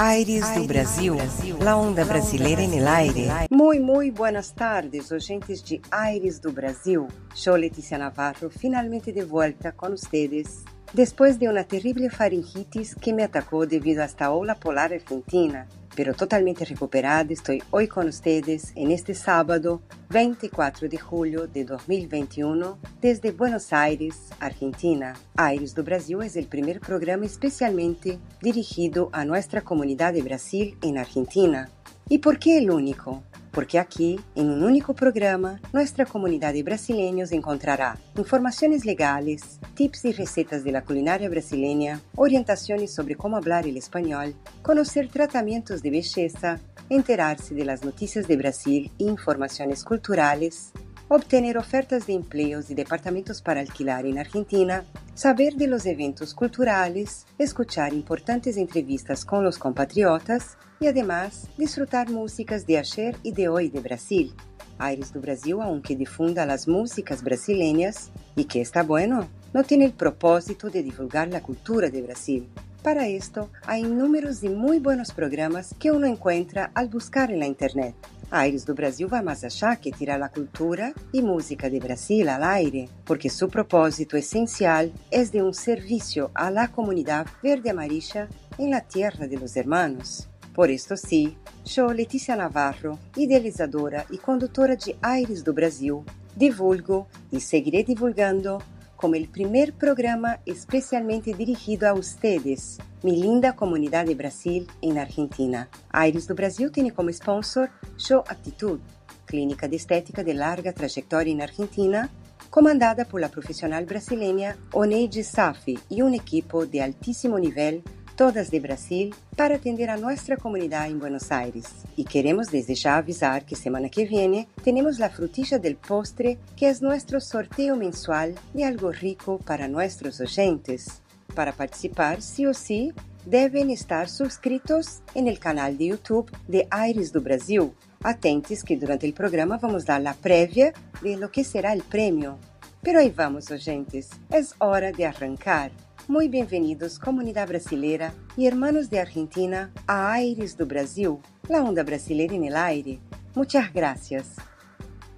Aires do Brasil, la onda brasileira en el aire. Muy, muy buenas tardes, oyentes de Aires do Brasil. Sou Letícia Navarro, finalmente de volta com ustedes. Después de una terrible faringitis que me atacó debido a esta ola polar argentina, pero totalmente recuperada, estoy hoy con ustedes en este sábado 24 de julio de 2021 desde Buenos Aires, Argentina. Aires do Brasil es el primer programa especialmente dirigido a nuestra comunidad de Brasil en Argentina. ¿Y por qué el único? Porque aqui, em um único programa, nossa comunidade brasileña encontrará informações legais, tips e receitas da culinária brasileira, orientações sobre como falar o espanhol, conhecer tratamentos de beleza, enterar-se das notícias de Brasil e informações culturais, obter ofertas de empleos e departamentos para alquilar em Argentina, saber de los eventos culturais, escuchar importantes entrevistas com los compatriotas e además disfrutar músicas de ayer e de hoy de Brasil. Aires do Brasil, aunque difunda as músicas brasileñas e que está bueno, não tem o propósito de divulgar a cultura de Brasil. Para esto, há inúmeros e muito buenos programas que uno encontra al buscar en la internet. Aires do Brasil vai mais achar que tirar a cultura e música de Brasil al aire, porque seu propósito essencial é de um serviço a la comunidade verde amarilla en la tierra de los hermanos. Por isto sim, sou Letícia Navarro, idealizadora e condutora de Aires do Brasil. Divulgo e seguirei divulgando como o primeiro programa especialmente dirigido a ustedes, mi linda comunidade Brasil em Argentina. Aires do Brasil tem como sponsor Show Aptitude, clínica de estética de larga trajetória em Argentina, comandada por la profissional brasileña Oneide Safi e um equipo de altíssimo nível todas de Brasil, para atender a nossa comunidade em Buenos Aires. E queremos desde já avisar que semana que vem temos a frutilla del postre, que é nosso sorteio mensual de algo rico para nossos oyentes. Para participar, sí ou sí, devem estar subscritos no canal de YouTube de Aires do Brasil. Atentes que durante o programa vamos dar a prévia de lo que será o prêmio. Pero aí vamos, oyentes, é hora de arrancar. Muy bienvenidos, comunidade brasileira e hermanos de Argentina, a Aires do Brasil, la onda brasileira en el aire. Muchas gracias.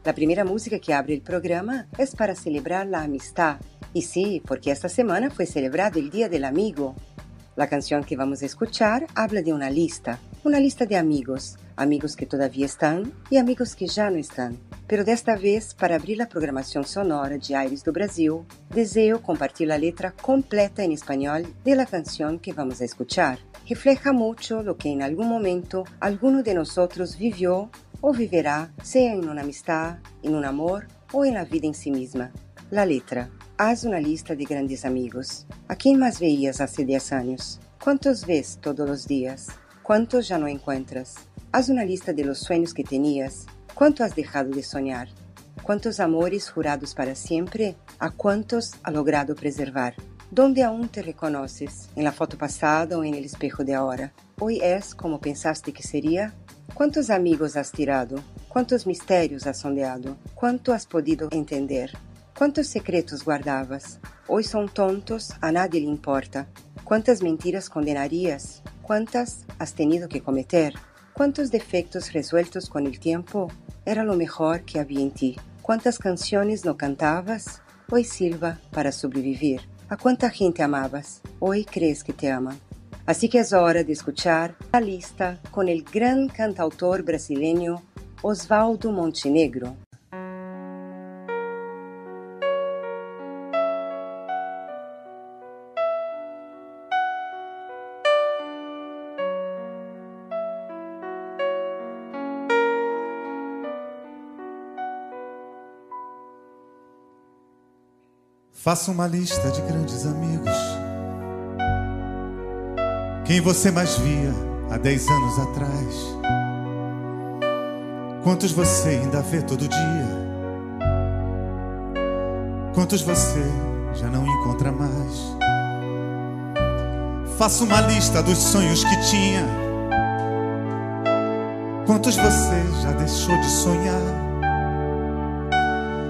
La primeira música que abre o programa é para celebrar la amistad. E sí, porque esta semana foi celebrado o Dia del Amigo. La canción que vamos a escuchar habla de una lista, una lista de amigos, amigos que todavía están y amigos que já não estão. Pero desta vez, para abrir a programação sonora de Aires do Brasil, desejo compartilhar a letra completa em espanhol de la canção que vamos a escuchar. Refleja mucho lo que en algún momento alguno de nosotros vivió o viverá, sea en una amistad, en un amor o en la vida en sí misma. La letra. Haz una lista de grandes amigos. ¿A quién más veías hace 10 años? ¿Cuántos ves todos los días? ¿Cuántos ya no encuentras? Haz una lista de los sueños que tenías Quanto has dejado de sonhar? Quantos amores jurados para sempre? A quantos ha logrado preservar? Donde aún te reconoces? ¿En la foto passada ou en el espejo de ahora? ¿Hoy es como pensaste que sería? Quantos amigos has tirado? Quantos mistérios has sondeado? Quanto has podido entender? Quantos secretos guardavas? Hoy son tontos, a nadie le importa. Quantas mentiras condenarias? Quantas has tenido que cometer? Quantos defectos resueltos con el tiempo? era lo mejor que había en ti. ¿Cuántas canciones no cantabas? Hoy sirva para sobrevivir. ¿A cuánta gente amabas? Hoy crees que te aman. Así que es hora de escuchar la lista con el gran cantautor brasileño Osvaldo Montenegro. Faça uma lista de grandes amigos. Quem você mais via há dez anos atrás? Quantos você ainda vê todo dia? Quantos você já não encontra mais? Faça uma lista dos sonhos que tinha. Quantos você já deixou de sonhar?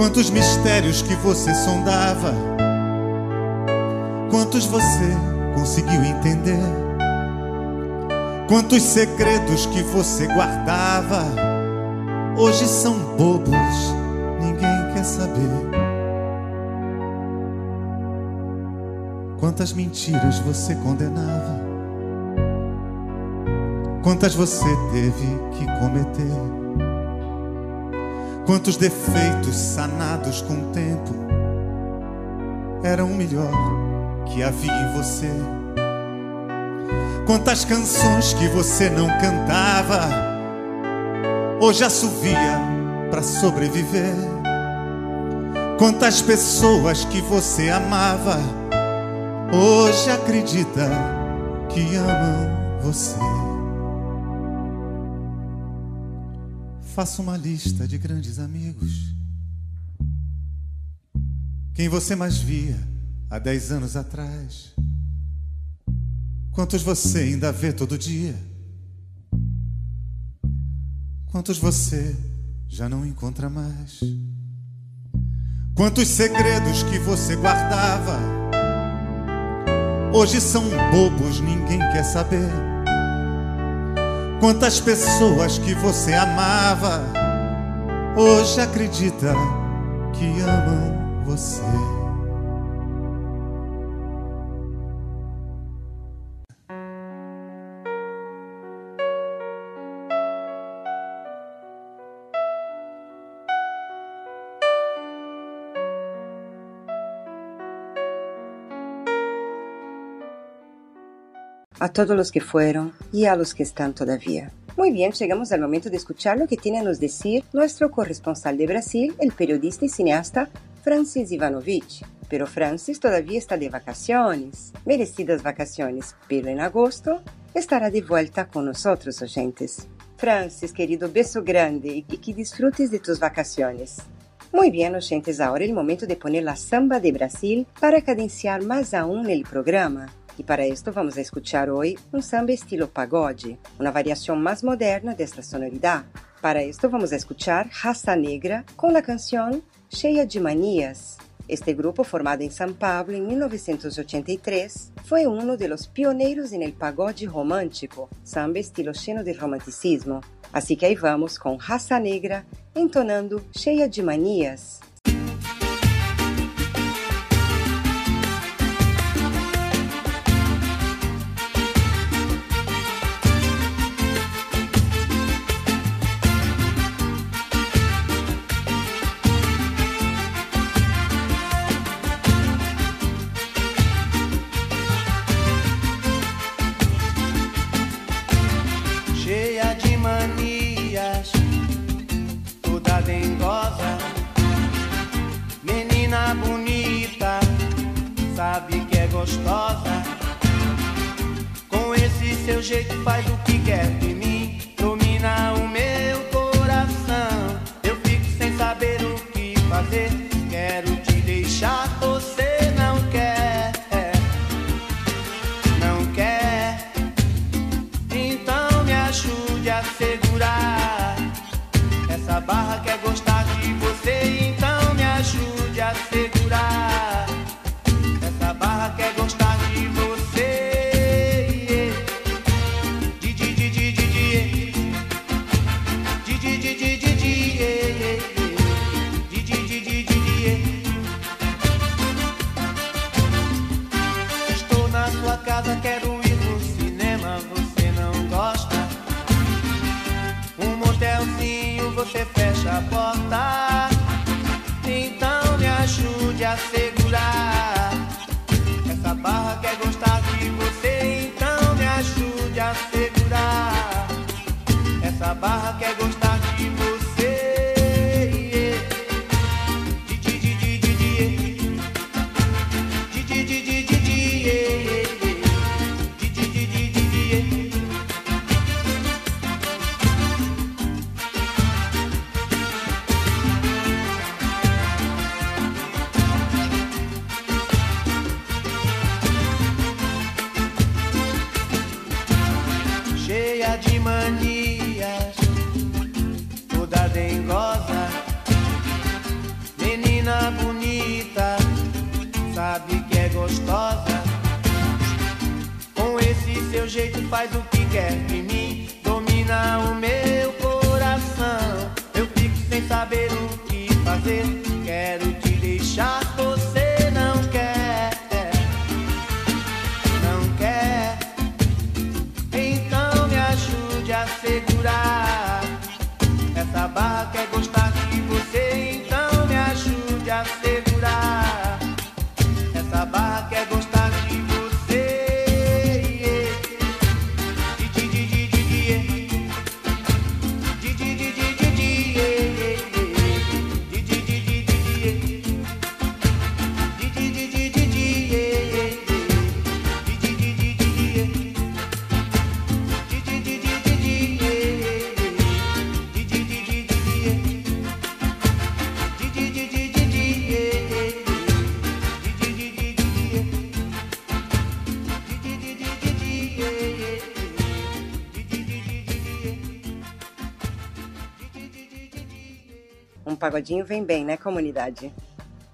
Quantos mistérios que você sondava? Quantos você conseguiu entender? Quantos segredos que você guardava hoje são bobos, ninguém quer saber. Quantas mentiras você condenava? Quantas você teve que cometer? Quantos defeitos sanados com o tempo eram o melhor que havia em você? Quantas canções que você não cantava hoje assovia para sobreviver? Quantas pessoas que você amava hoje acredita que amam você. Faça uma lista de grandes amigos. Quem você mais via há dez anos atrás? Quantos você ainda vê todo dia? Quantos você já não encontra mais? Quantos segredos que você guardava? Hoje são bobos, ninguém quer saber. Quantas pessoas que você amava, hoje acredita que amam você. A todos los que fueron y a los que están todavía. Muy bien, llegamos al momento de escuchar lo que tiene a nos decir nuestro corresponsal de Brasil, el periodista y cineasta Francis Ivanovich. Pero Francis todavía está de vacaciones, merecidas vacaciones, pero en agosto estará de vuelta con nosotros, oyentes. Francis, querido, beso grande y que disfrutes de tus vacaciones. Muy bien, oyentes, ahora el momento de poner la samba de Brasil para cadenciar más aún el programa. E para isto vamos a escuchar hoje um samba estilo pagode, uma variação mais moderna desta sonoridade. Para isto vamos a escuchar Raça Negra com a canção Cheia de Manias. Este grupo, formado em São Paulo em 1983, foi um dos pioneiros no pagode romântico, samba estilo cheio de romanticismo. Assim que aí vamos com Raça Negra entonando Cheia de Manias. Jeito faz o que quer de mim, pagodinho vem bem, né, comunidade?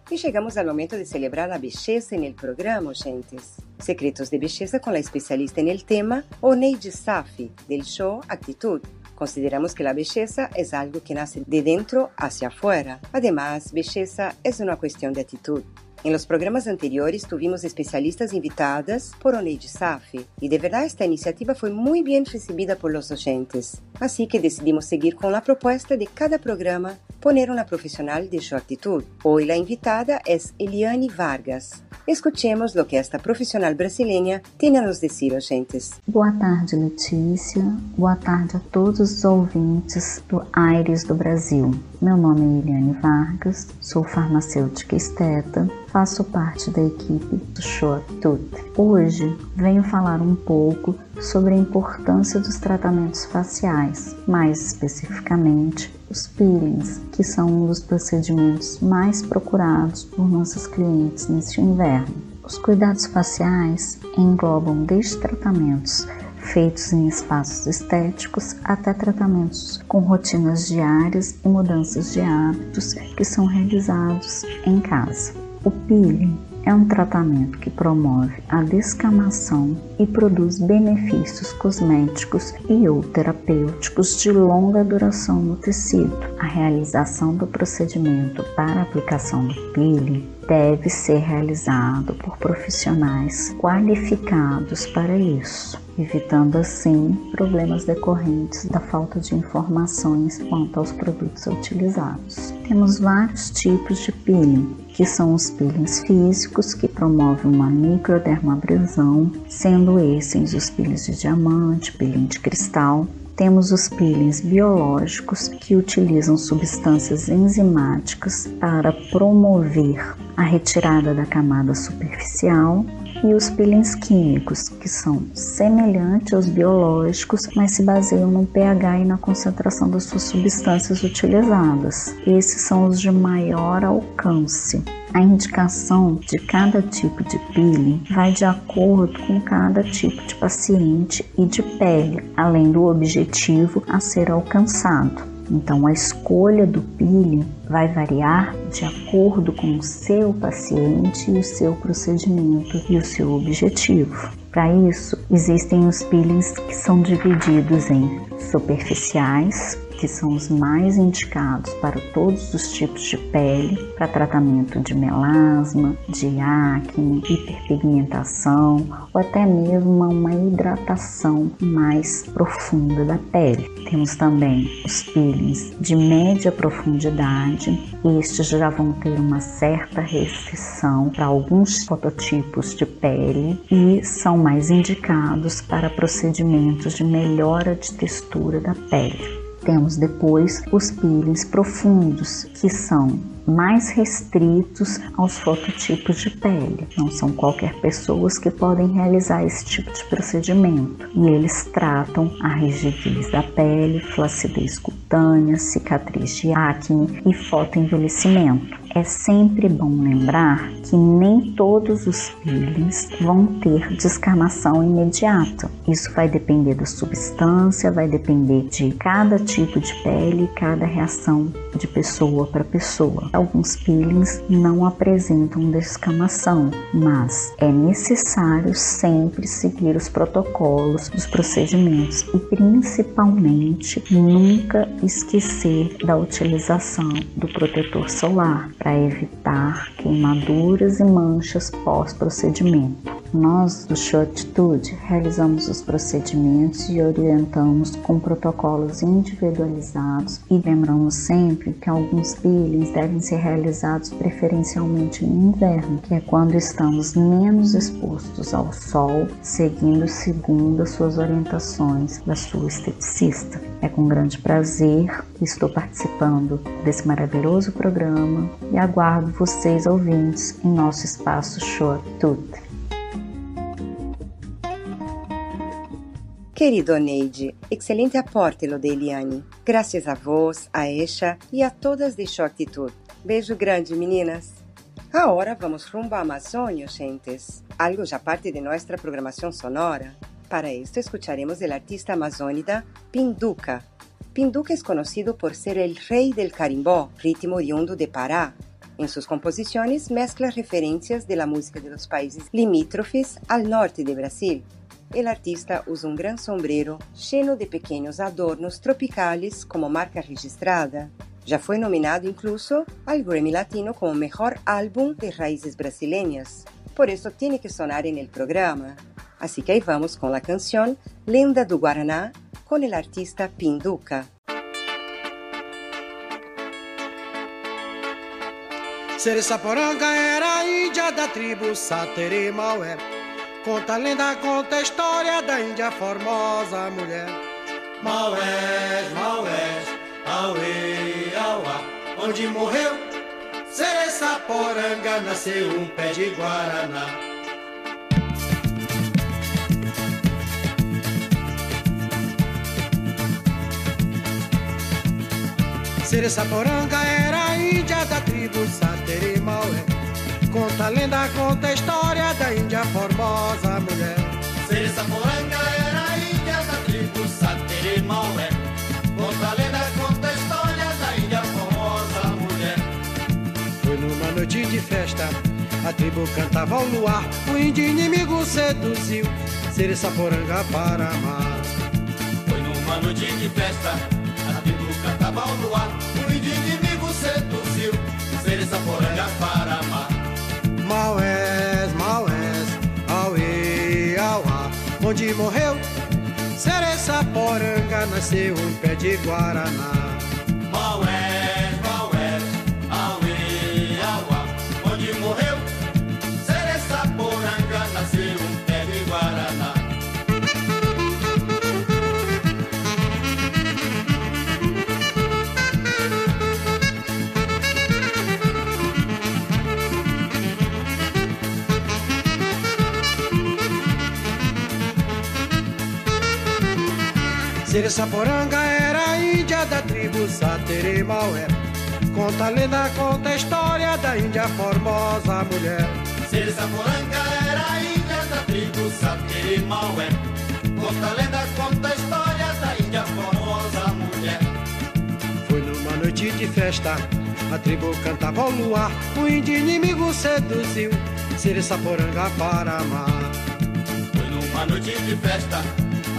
E chegamos al momento de celebrar belleza en el programa, gentes. Secretos de belleza con la especialista el tema, Oneide Safi, del show Actitud. Consideramos que la belleza es algo que nace de dentro hacia afuera. Además, belleza es una cuestión de actitud. En los programas anteriores tuvimos especialistas invitadas por Oneide Safi y de verdad esta iniciativa fue muy bien recibida por los oyentes. Así que decidimos seguir con la propuesta de cada programa poner una profesional de su actitud. Hoy la invitada es Eliane Vargas. Escuchemos lo que esta profesional brasileña tiene a nos decir, oyentes. Boa tarde, Letícia. Boa tarde a todos os ouvintes do Aires do Brasil. Meu nome é Eliane Vargas, sou farmacêutica esteta, faço parte da equipe do Show. Hoje venho falar um pouco sobre a importância dos tratamentos faciais, mais especificamente os peelings, que são um dos procedimentos mais procurados por nossos clientes neste inverno. Os cuidados faciais englobam desde tratamentos feitos em espaços estéticos até tratamentos com rotinas diárias e mudanças de hábitos que são realizados em casa. O peeling é um tratamento que promove a descamação e produz benefícios cosméticos e ou terapêuticos de longa duração no tecido. A realização do procedimento para aplicação do peeling deve ser realizado por profissionais qualificados para isso, evitando assim problemas decorrentes da falta de informações quanto aos produtos utilizados. Temos vários tipos de peeling, que são os peelings físicos, que promovem uma microdermabrasão, sendo esses os peelings de diamante, peeling de cristal, temos os peelings biológicos que utilizam substâncias enzimáticas para promover a retirada da camada superficial e os peelings químicos, que são semelhantes aos biológicos, mas se baseiam no pH e na concentração das suas substâncias utilizadas. Esses são os de maior alcance. A indicação de cada tipo de peeling vai de acordo com cada tipo de paciente e de pele, além do objetivo a ser alcançado. Então, a escolha do peeling vai variar de acordo com o seu paciente o seu procedimento e o seu objetivo. Para isso, existem os peelings que são divididos em superficiais, que são os mais indicados para todos os tipos de pele, para tratamento de melasma, de acne, hiperpigmentação ou até mesmo uma hidratação mais profunda da pele. Temos também os peelings de média profundidade, estes já vão ter uma certa restrição para alguns fototipos de pele e são mais indicados para procedimentos de melhora de textura da pele. Temos depois os peelings profundos, que são mais restritos aos fototipos de pele. Não são qualquer pessoas que podem realizar esse tipo de procedimento. E eles tratam a rigidez da pele, flacidez cutânea, cicatriz de acne e fotoenvelhecimento. É sempre bom lembrar que nem todos os peelings vão ter descamação imediata. Isso vai depender da substância, vai depender de cada tipo de pele, cada reação de pessoa para pessoa. Alguns peelings não apresentam descamação, mas é necessário sempre seguir os protocolos, os procedimentos e principalmente nunca esquecer da utilização do protetor solar para evitar queimaduras e manchas pós-procedimento. Nós, do Show Atitude, realizamos os procedimentos e orientamos com protocolos individualizados e lembramos sempre que alguns peelings devem ser realizados preferencialmente no inverno, que é quando estamos menos expostos ao sol, seguindo segundo as suas orientações da sua esteticista. É com grande prazer que estou participando desse maravilhoso programa e aguardo vocês ouvintes em nosso espaço Show Atitude. Querido Neide, excelente aporte lo. Graças a vós, a Esha e a todas de Shortitude. Beijo grande, meninas. Agora vamos rumbo à Amazônia, gentes. Algo já parte de nossa programação sonora. Para esto escucharemos el artista amazónida Pinduca. Pinduca es conocido por ser el rey del carimbó, ritmo oriundo de Pará. En sus composiciones mezcla referencias de la música de los países limítrofes al norte de Brasil, El artista usa um grande sombrero cheio de pequenos adornos tropicales como marca registrada. Já foi nominado incluso al Grammy Latino como Mejor Álbum de Raízes Brasileñas. Por isso tiene que sonar en el programa. Así que aí vamos com a canção Lenda do Guaraná com o artista Pinduca. Seressaporanga era índia da tribo Satere Maué. Conta a lenda, conta a história da Índia formosa mulher. Maués, Maués, Auê, Auá, onde morreu Seressaporanga, nasceu um pé de Guaraná. Seressaporanga era a Índia da tribo Satere Maué. Conta a lenda, conta a história da Índia formosa mulher. Seressaporanga era a Índia da tribo Satere Maué. Conta a lenda, conta a história da Índia formosa mulher. Foi numa noite de festa, a tribo cantava ao luar. O índio inimigo seduziu Seressaporanga para amar. Foi numa noite de festa, a tribo cantava ao luar. O índio inimigo seduziu Seressaporanga para amar. Maués, Maués, Auê, Auá, onde morreu Seressaporanga, nasceu um pé de Guaraná. Seressaporanga era índia da tribo Satere Maué. Conta a lenda, conta a história da Índia formosa mulher. Seressaporanga era Índia da tribo Satere Maué. Conta a lenda, conta a história da Índia formosa mulher. Foi numa noite de festa, a tribo cantava ao luar. O índio inimigo seduziu Seressaporanga para amar. Foi numa noite de festa,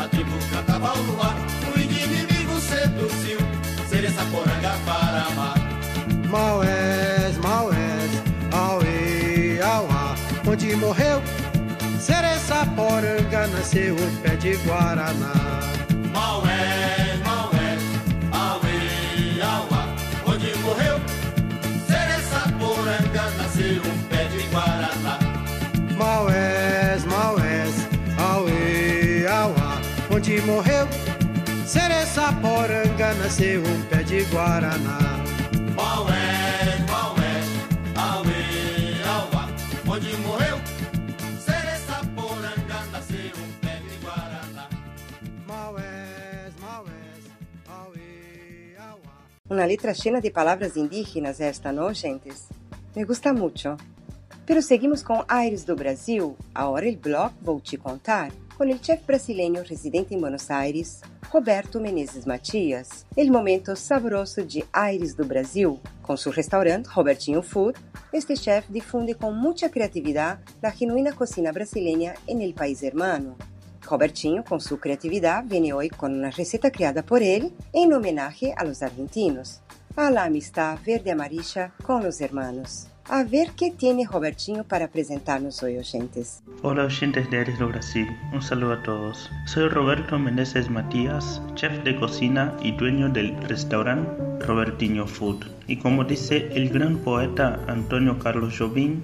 a tribo cantava ao luar. O índio inimigo seduziu Seressaporanga para amar. Maués, Maués, Auê, Auá, onde morreu Seressaporanga, nasceu um pé de Guaraná. Maués, onde morreu Seressaporanga, nasceu um pé de Guaraná. Maués, Maués, Auê, Auá, onde morreu Seressaporanga, nasceu um pé de Guaraná. Maués, Maués, Auê, Auá. Uma letra cheia de palavras indígenas esta, não, gentes? Me gusta mucho. Pero seguimos com Aires do Brasil. Agora o blog Vou Te Contar, com o chef brasileiro residente em Buenos Aires, Roberto Menezes Matias. El momento saboroso de Aires do Brasil. Com seu restaurante Robertinho Food, este chef difunde com muita criatividade a genuína cocina brasileira em el país hermano. Robertinho, com sua criatividade, vem hoje com uma receita criada por ele em homenagem a los argentinos, a la amistad verde amarilla com os hermanos. A ver qué tiene Robertinho para presentarnos hoy, oyentes. Hola oyentes de Aires do Brasil, un saludo a todos. Soy Roberto Meneses Matías, chef de cocina y dueño del restaurante Robertinho Food. Y como dice el gran poeta Antonio Carlos Jobim,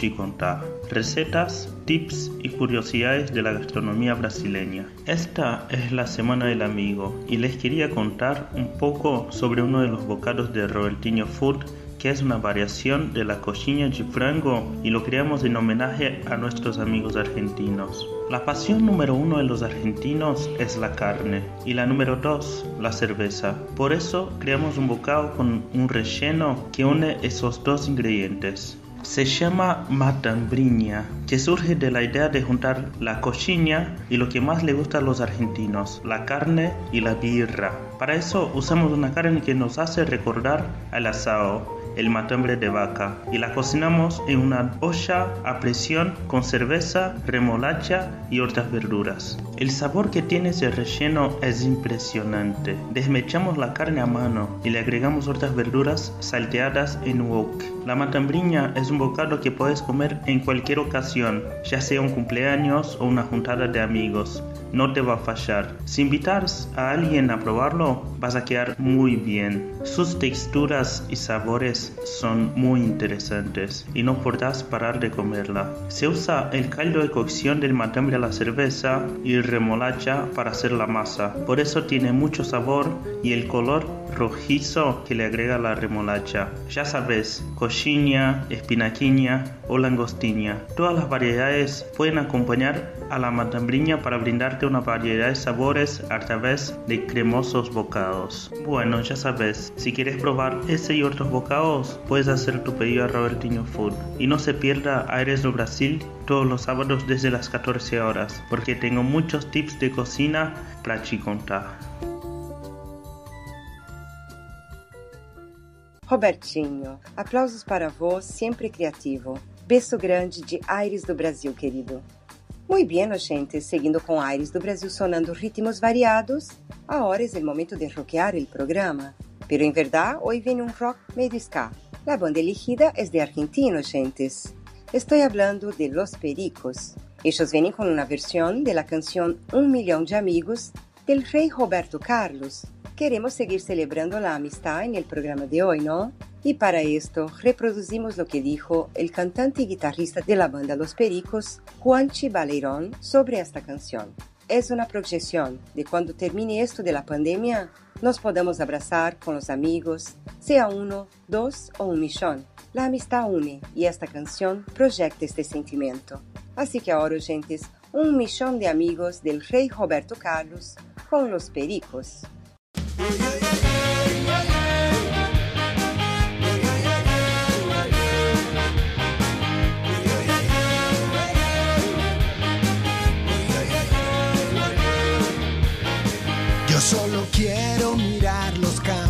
te contar recetas, tips y curiosidades de la gastronomía brasileña. Esta es la Semana del Amigo y les quería contar un poco sobre uno de los bocados de Robertinho Food que es una variación de la coxinha de frango y lo creamos en homenaje a nuestros amigos argentinos. La pasión número uno de los argentinos es la carne y la número dos la cerveza. Por eso creamos un bocado con un relleno que une esos dos ingredientes. Se llama matambriña, que surge de la idea de juntar la coxinha y lo que más le gusta a los argentinos, la carne y la birra. Para eso usamos una carne que nos hace recordar al asado el matambre de vaca y la cocinamos en una olla a presión con cerveza, remolacha y otras verduras. El sabor que tiene ese relleno es impresionante. Desmechamos la carne a mano y le agregamos otras verduras salteadas en wok. La matambriña es un bocado que puedes comer en cualquier ocasión, ya sea un cumpleaños o una juntada de amigos. No te va a fallar. Si invitas a alguien a probarlo, vas a quedar muy bien. Sus texturas y sabores son muy interesantes y no podrás parar de comerla. Se usa el caldo de cocción del matambre a la cerveza y remolacha para hacer la masa. Por eso tiene mucho sabor y el color rojizo que le agrega la remolacha. Ya sabes, coxinha, espinaquiña o langostiña. Todas las variedades pueden acompañar a la matambriña para brindarte una variedad de sabores a través de cremosos bocados. Bueno, ya sabes, si quieres probar ese y otros bocados, puedes hacer tu pedido a Robertinho Food. Y no se pierda Aires do Brasil todos los sábados desde las 14 horas, porque tengo muchos tips de cocina para te contar. Robertinho, aplausos para vos, sempre criativo. Beijo grande de Aires do Brasil, querido. Muito bem, gente, seguindo com Aires do Brasil sonando ritmos variados, agora é o momento de rockear o programa. Pero em verdade, hoje vem um rock meio ska. A banda elegida é de argentino, gentes. Estou falando de Los Pericos. Ellos vêm com uma versão de la canção Um Milhão de Amigos del rei Roberto Carlos, Queremos seguir celebrando la amistad en el programa de hoy, ¿no? Y para esto reproducimos lo que dijo el cantante y guitarrista de la banda Los Pericos, Juanchi Baleirón, sobre esta canción. Es una proyección de cuando termine esto de la pandemia, nos podamos abrazar con los amigos, sea uno, dos o un millón. La amistad une y esta canción proyecta este sentimiento. Así que ahora, gentes, un millón de amigos del rey Roberto Carlos con los Pericos. Yo solo quiero mirar los campos,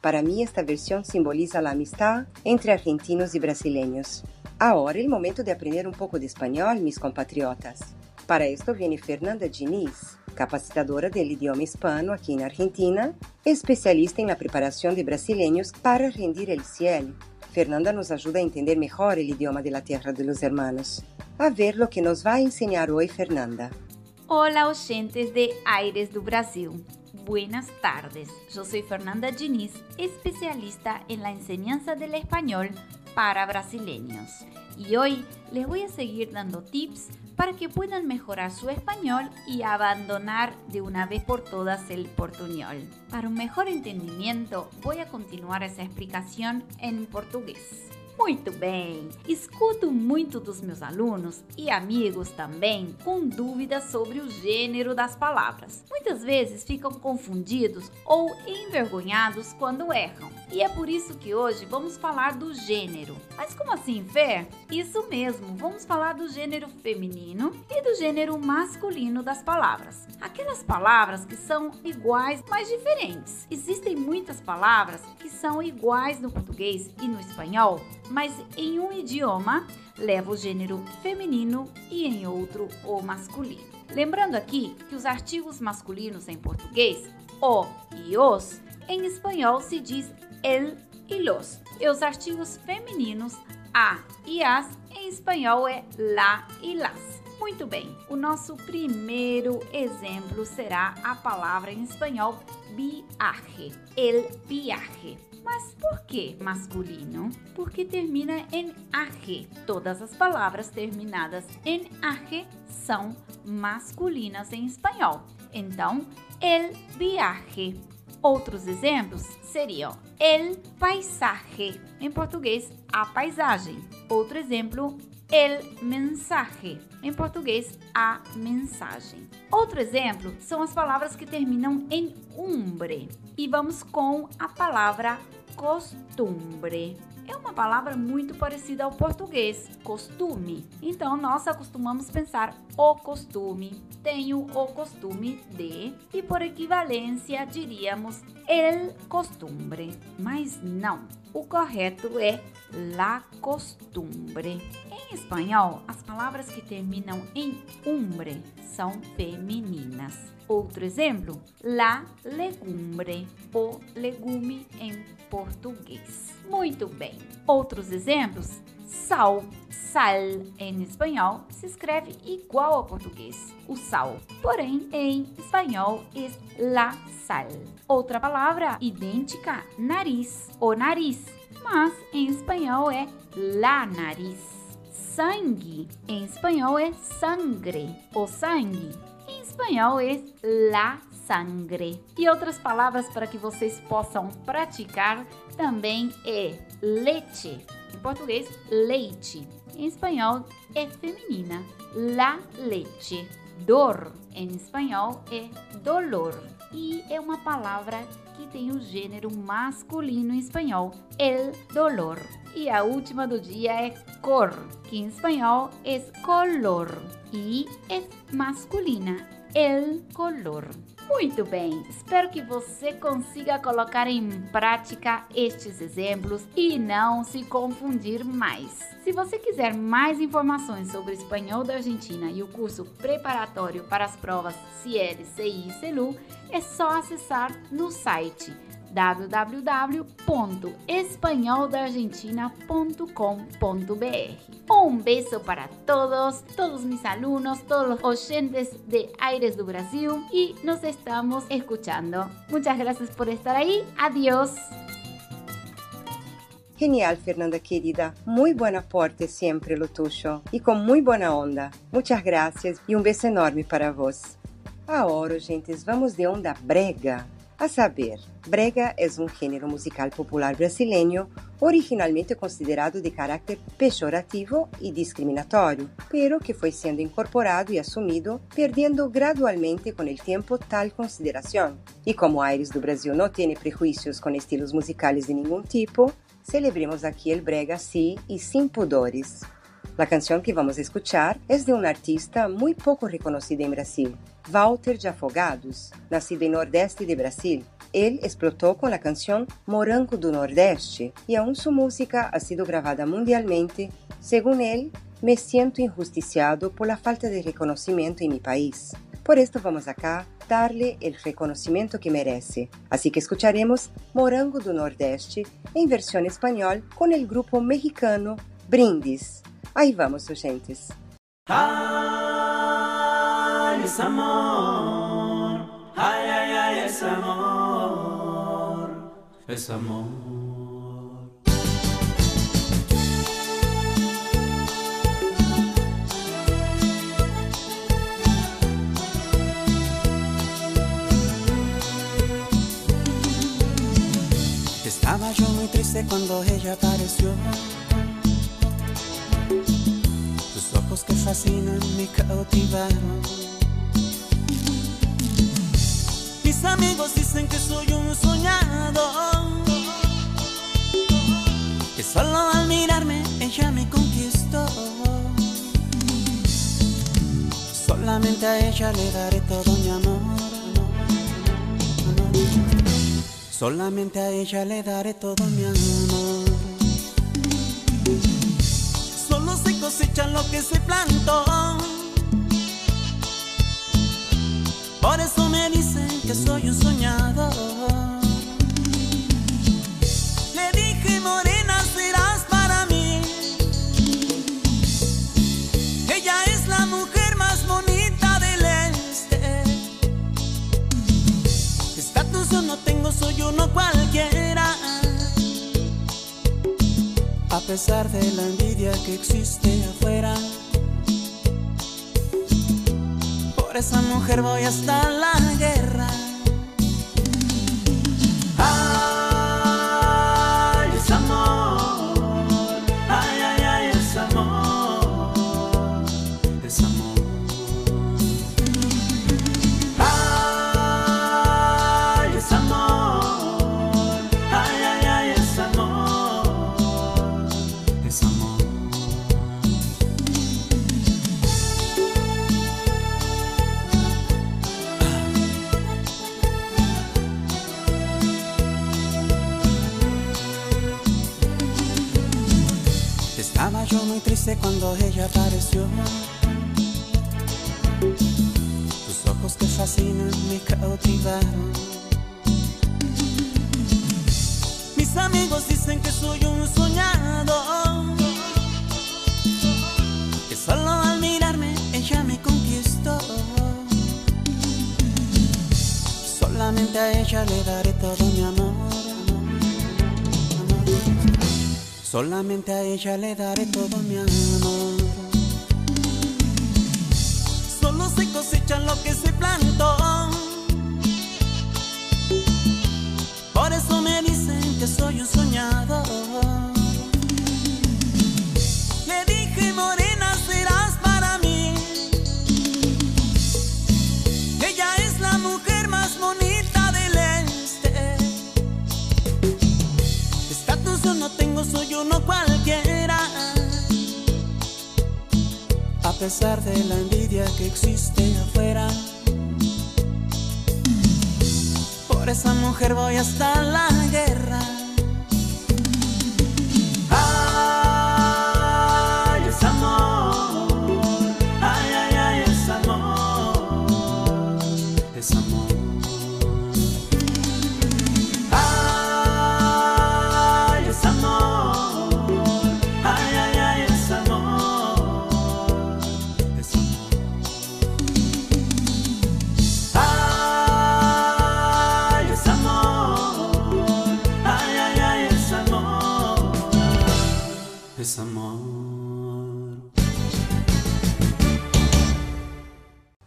Para mí esta versión simboliza la amistad entre argentinos y brasileños. Ahora el momento de aprender un poco de español, mis compatriotas. Para esto viene Fernanda Diniz, capacitadora del idioma hispano aquí en Argentina, especialista en la preparación de brasileños para rendir el cielo. Fernanda nos ayuda a entender mejor el idioma de la tierra de los hermanos. A ver lo que nos va a enseñar Fernanda. Olá, oyentes de Aires do Brasil. Buenas tardes. Yo soy Fernanda Diniz, especialista en la enseñanza del español para brasileños. Y hoy les voy a seguir dando tips para que puedan mejorar su español y abandonar de una vez por todas el portuñol. Para un mejor entendimiento, voy a continuar essa explicação em português. Muito bem! Escuto muito dos meus alunos e amigos também com dúvidas sobre o gênero das palavras. Muitas vezes ficam confundidos ou envergonhados quando erram. E é por isso que hoje vamos falar do gênero. Mas como assim, Fé? Isso mesmo, vamos falar do gênero feminino e do gênero masculino das palavras. Aquelas palavras que são iguais, mas diferentes. Existem muitas palavras que são iguais no português e no espanhol, mas em um idioma leva o gênero feminino e em outro o masculino. Lembrando aqui que os artigos masculinos em português, o e os, em espanhol se diz el e los. E os artigos femininos, a e as, em espanhol é la e las. Muito bem, o nosso primeiro exemplo será a palavra em espanhol viaje, el viaje. Mas por que masculino? Porque termina em age. Todas as palavras terminadas em age são masculinas em espanhol. Então, el viaje. Outros exemplos seriam el paisaje, em português, a paisagem. Outro exemplo, el mensaje, em português, a mensagem. Outro exemplo são as palavras que terminam em umbre. E vamos com a palavra costumbre. É uma palavra muito parecida ao português, costume. Então nós acostumamos pensar o costume, tenho o costume de, e por equivalência diríamos el costumbre. Mas não, o correto é la costumbre. Em espanhol, as palavras que terminam em umbre são femininas. Outro exemplo, la legumbre, o legume em português. Muito bem. Outros exemplos, sal, sal em espanhol se escreve igual ao português, o sal. Porém, em espanhol é la sal. Outra palavra idêntica, nariz, o nariz, mas em espanhol é la nariz. Sangue em espanhol é sangre, o sangue. Espanhol é la sangre. E outras palavras para que vocês possam praticar também é leite. Em português, leite. Em espanhol é feminina, la leche. Dor em espanhol é dolor. E é uma palavra que tem o gênero masculino em espanhol, el dolor. E a última do dia é cor, que em espanhol é color e é masculina, el color. Muito bem, espero que você consiga colocar em prática estes exemplos e não se confundir mais. Se você quiser mais informações sobre o espanhol da Argentina e o curso preparatório para as provas CIEL, CI e CELU, é só acessar no site www.espanholdargentina.com.br. Un beso para todos, todos mis alumnos, todos los oyentes de Aires do Brasil y nos estamos escuchando. Muchas gracias por estar ahí. Adiós. Genial, Fernanda querida. Muy buen aporte siempre lo tuyo y con muy buena onda. Muchas gracias y un beso enorme para vos. Agora, gentes, vamos de onda brega. A saber, brega é um gênero musical popular brasileiro originalmente considerado de caráter pejorativo e discriminatório, pero que foi sendo incorporado e assumido, perdendo gradualmente com o tempo tal consideração. E como Aires do Brasil não tem prejuízos com estilos musicais de nenhum tipo, celebremos aqui o brega assim e sem pudores. A canção que vamos escuchar é de um artista muito pouco reconhecido em Brasil, Walter de Afogados, nascido em Nordeste de Brasil. Ele explotou com a canção Morango do Nordeste e aún sua música ha sido gravada mundialmente. Segundo ele, me sinto injusticiado por la falta de reconhecimento em mi país. Por esto vamos acá darle el reconocimiento que merece. Así que escucharemos Morango do Nordeste em versão espanhol com o grupo mexicano Brindis. Aí vamos, gentes. Ay, es amor. Ay, ay, ay, es amor. Es amor. Estaba yo muy triste cuando ella apareció. Ojos que fascinan me cautivaron. Mis amigos dicen que soy un soñado. Que solo al mirarme ella me conquistó. Solamente a ella le daré todo mi amor. Solamente a ella le daré todo mi amor. Cosecha lo que se plantó. Por eso me dicen que soy un soñador. Le dije, morena, serás para mí. Ella es la mujer más bonita del este. Estatus yo no tengo, soy uno cualquiera. Pesar de la envidia que existe afuera. Por esa mujer voy hasta la guerra. Ay, Estaba yo muy triste cuando ella apareció. Tus ojos te fascinan, me cautivaron. Mis amigos dicen que soy un soñado. Que solo al mirarme ella me conquistó. Solamente a ella le daré todo mi amor. Solamente a ella le daré todo mi amor. Solo se cosechan lo que se plantó. De la envidia que existe afuera. Por esa mujer voy hasta la guerra.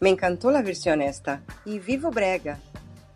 Me la versión esta. Y vivo brega.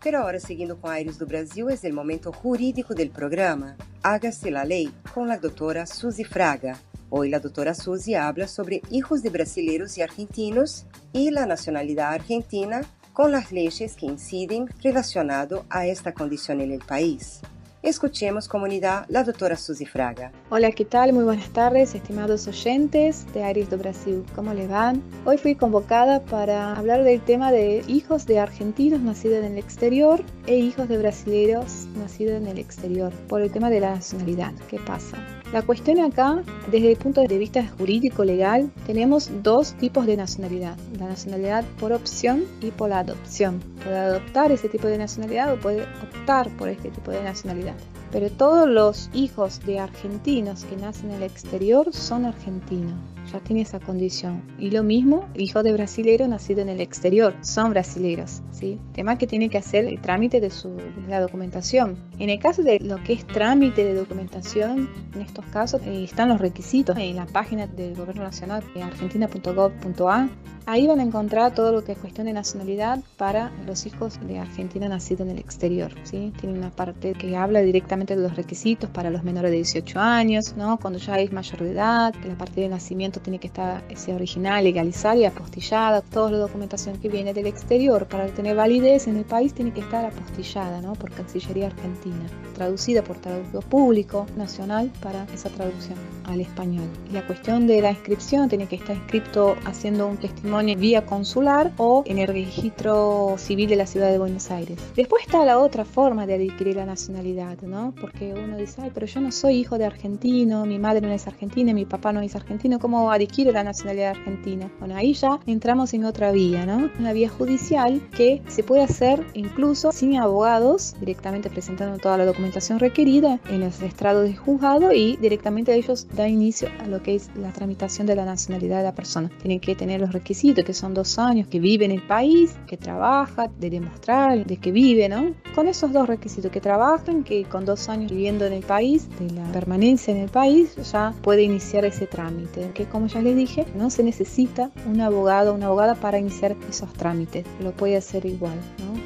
Pero ahora, seguindo com Aires do Brasil, é o momento jurídico del programa. Hágase la lei com a doutora Suzy Fraga. Hoy a doutora Suzy habla sobre hijos de brasileiros e argentinos e a nacionalidade argentina com as leis que incidem relacionado a esta condição en el país. Escuchemos comunidad la doutora Suzy Fraga. Hola, ¿qué tal? Muy buenas tardes, estimados oyentes de Aires do Brasil. ¿Cómo les van? Hoy fui convocada para hablar del tema de hijos de argentinos nacidos en el exterior e hijos de brasileños nacidos en el exterior, por el tema de la nacionalidad. ¿Qué pasa? La cuestión acá, desde el punto de vista jurídico legal, tenemos dos tipos de nacionalidad. La nacionalidad por opción y por la adopción. Puede adoptar ese tipo de nacionalidad o puede optar por este tipo de nacionalidad. Pero todos los hijos de argentinos que nacen en el exterior son argentinos. Tiene esa condición. Y lo mismo, hijos de brasileros nacidos en el exterior, son brasileros. ¿sí? Tema que tiene que hacer el trámite de, su, de la documentación. En el caso de lo que es trámite de documentación, en estos casos eh, están los requisitos en la página del Gobierno Nacional, argentina.gov.a. Ahí van a encontrar todo lo que es cuestión de nacionalidad para los hijos de Argentina nacidos en el exterior. ¿sí? Tiene una parte que habla directamente de los requisitos para los menores de 18 años, ¿no? cuando ya es mayor de edad, que la parte de nacimiento tiene que estar ese original, legalizada y apostillada. Toda la documentación que viene del exterior para tener validez en el país tiene que estar apostillada ¿no? por Cancillería Argentina, traducida por traductor público nacional para esa traducción al español. La cuestión de la inscripción tiene que estar inscrito haciendo un testimonio vía consular o en el registro civil de la ciudad de Buenos Aires. Después está la otra forma de adquirir la nacionalidad, ¿no? Porque uno dice, ay, pero yo no soy hijo de argentino, mi madre no es argentina, mi papá no es argentino, ¿cómo adquiere la nacionalidad argentina? Bueno, ahí ya entramos en otra vía, ¿no? Una vía judicial que se puede hacer incluso sin abogados, directamente presentando toda la documentación requerida en los estrados de juzgado y directamente ellos dan inicio a lo que es la tramitación de la nacionalidad de la persona. Tienen que tener los requisitos que son dos años, que vive en el país, que trabaja, de demostrar de que vive, ¿no? Con esos dos requisitos, que trabajan, que con dos años viviendo en el país, de la permanencia en el país, ya puede iniciar ese trámite. Que como ya les dije, no se necesita un abogado o una abogada para iniciar esos trámites, lo puede hacer igual.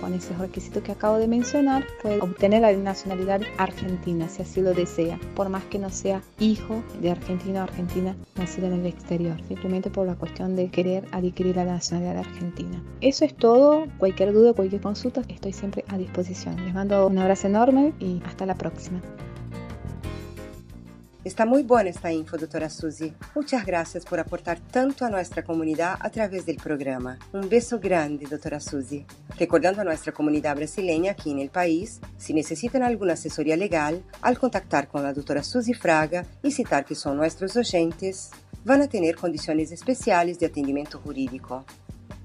Con esos requisitos que acabo de mencionar, puede obtener la nacionalidad argentina, si así lo desea, por más que no sea hijo de argentino o argentina nacido en el exterior, simplemente por la cuestión de querer adquirir la nacionalidad argentina. Eso es todo. Cualquier duda, cualquier consulta, estoy siempre a disposición. Les mando un abrazo enorme y hasta la próxima. Está muy buena esta info, doutora Suzy. Muchas gracias por aportar tanto a nuestra comunidad a través del programa. Un beso grande, doutora Suzy. Recordando a nuestra comunidad brasileña aquí en el país, si necesitan alguna asesoría legal, al contactar con la doutora Suzy Fraga y citar que son nuestros oyentes, van a tener condiciones especiales de atendimiento jurídico.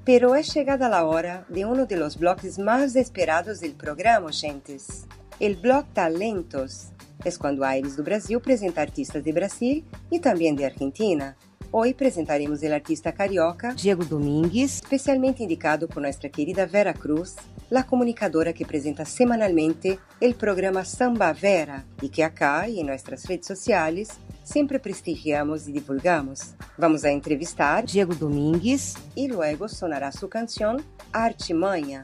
Pero é chegada a hora de um dos blocos mais esperados do programa, gentes. O bloco Talentos é quando Aires do Brasil apresenta artistas de Brasil e também de Argentina. Hoje apresentaremos o artista carioca Diego Domingues, especialmente indicado por nossa querida Vera Cruz, a comunicadora que apresenta semanalmente o programa Samba Vera e que acá e em nossas redes sociais sempre prestigiamos e divulgamos. Vamos a entrevistar Diego Domingues e logo sonará sua canção Arte Manha,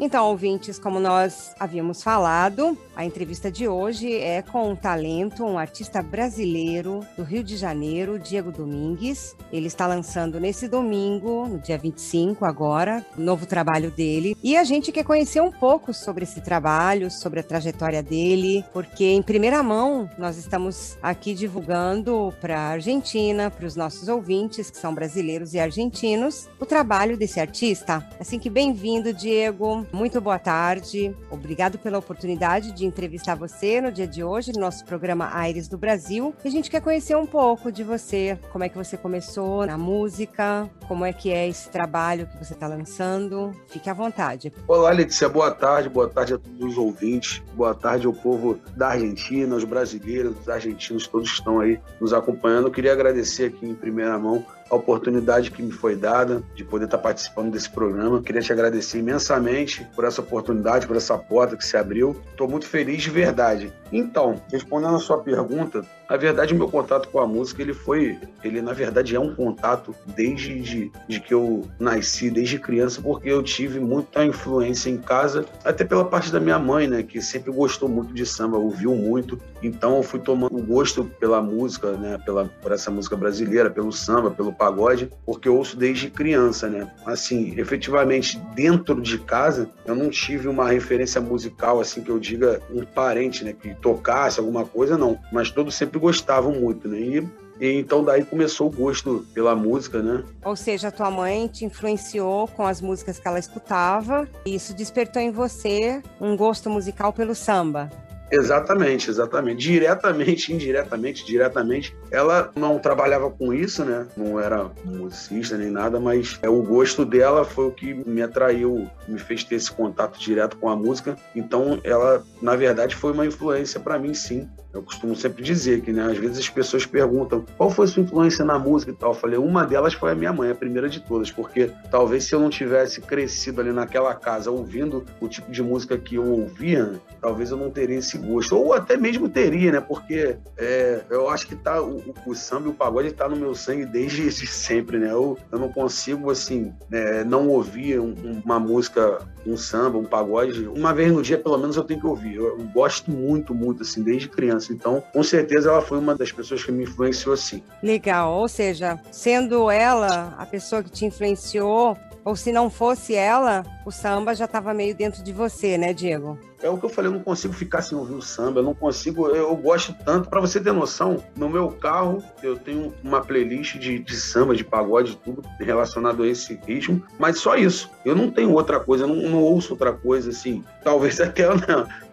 então, ouvintes, como nós havíamos falado, a entrevista de hoje é com um talento, um artista brasileiro do Rio de Janeiro, Diego Domingues. Ele está lançando nesse domingo, no dia 25 agora, o novo trabalho dele. E a gente quer conhecer um pouco sobre esse trabalho, sobre a trajetória dele, porque em primeira mão nós estamos aqui divulgando para a Argentina, para os nossos ouvintes que são brasileiros e argentinos, o trabalho desse artista. Assim que bem-vindo, Diego muito boa tarde. Obrigado pela oportunidade de entrevistar você no dia de hoje, no nosso programa Aires do Brasil. E a gente quer conhecer um pouco de você, como é que você começou na música, como é que é esse trabalho que você está lançando. Fique à vontade. Olá, Letícia, boa tarde, boa tarde a todos os ouvintes, boa tarde ao povo da Argentina, os brasileiros, os argentinos, todos que estão aí nos acompanhando. Eu queria agradecer aqui em primeira mão a oportunidade que me foi dada de poder estar participando desse programa. Queria te agradecer imensamente por essa oportunidade, por essa porta que se abriu. Estou muito feliz de verdade. Então, respondendo a sua pergunta, a verdade, meu contato com a música, ele foi, ele na verdade é um contato desde de, de que eu nasci, desde criança, porque eu tive muita influência em casa, até pela parte da minha mãe, né, que sempre gostou muito de samba, ouviu muito. Então eu fui tomando gosto pela música, né, pela por essa música brasileira, pelo samba, pelo pagode, porque eu ouço desde criança, né? Assim, efetivamente dentro de casa, eu não tive uma referência musical assim que eu diga um parente, né, que tocasse alguma coisa, não, mas todos sempre gostavam muito, né? E, e então daí começou o gosto pela música, né? Ou seja, a tua mãe te influenciou com as músicas que ela escutava, e isso despertou em você um gosto musical pelo samba. Exatamente, exatamente. Diretamente, indiretamente, diretamente. Ela não trabalhava com isso, né? Não era musicista nem nada, mas é, o gosto dela foi o que me atraiu, me fez ter esse contato direto com a música. Então, ela, na verdade, foi uma influência para mim, sim. Eu costumo sempre dizer que, né, às vezes as pessoas perguntam qual foi sua influência na música e tal. Eu falei, uma delas foi a minha mãe, a primeira de todas, porque talvez se eu não tivesse crescido ali naquela casa ouvindo o tipo de música que eu ouvia, talvez eu não teria esse gosto. Ou até mesmo teria, né? Porque é, eu acho que tá, o, o, samba e o pagode tá no meu sangue desde sempre, né? Eu, eu não consigo, assim, é, não ouvir um, uma música, um samba, um pagode. Uma vez no dia, pelo menos, eu tenho que ouvir. Eu, gosto muito, muito, assim, desde criança. Então, com certeza, ela foi uma das pessoas que me influenciou assim. Legal. Ou seja, sendo ela a pessoa que te influenciou, ou se não fosse ela, o samba já estava meio dentro de você, né, Diego? É o que eu falei, eu não consigo ficar sem ouvir o samba, eu não consigo, eu gosto tanto. Para você ter noção, no meu carro eu tenho uma playlist de, de samba, de pagode, tudo relacionado a esse ritmo, mas só isso. Eu não tenho outra coisa, eu não, não ouço outra coisa assim. Talvez até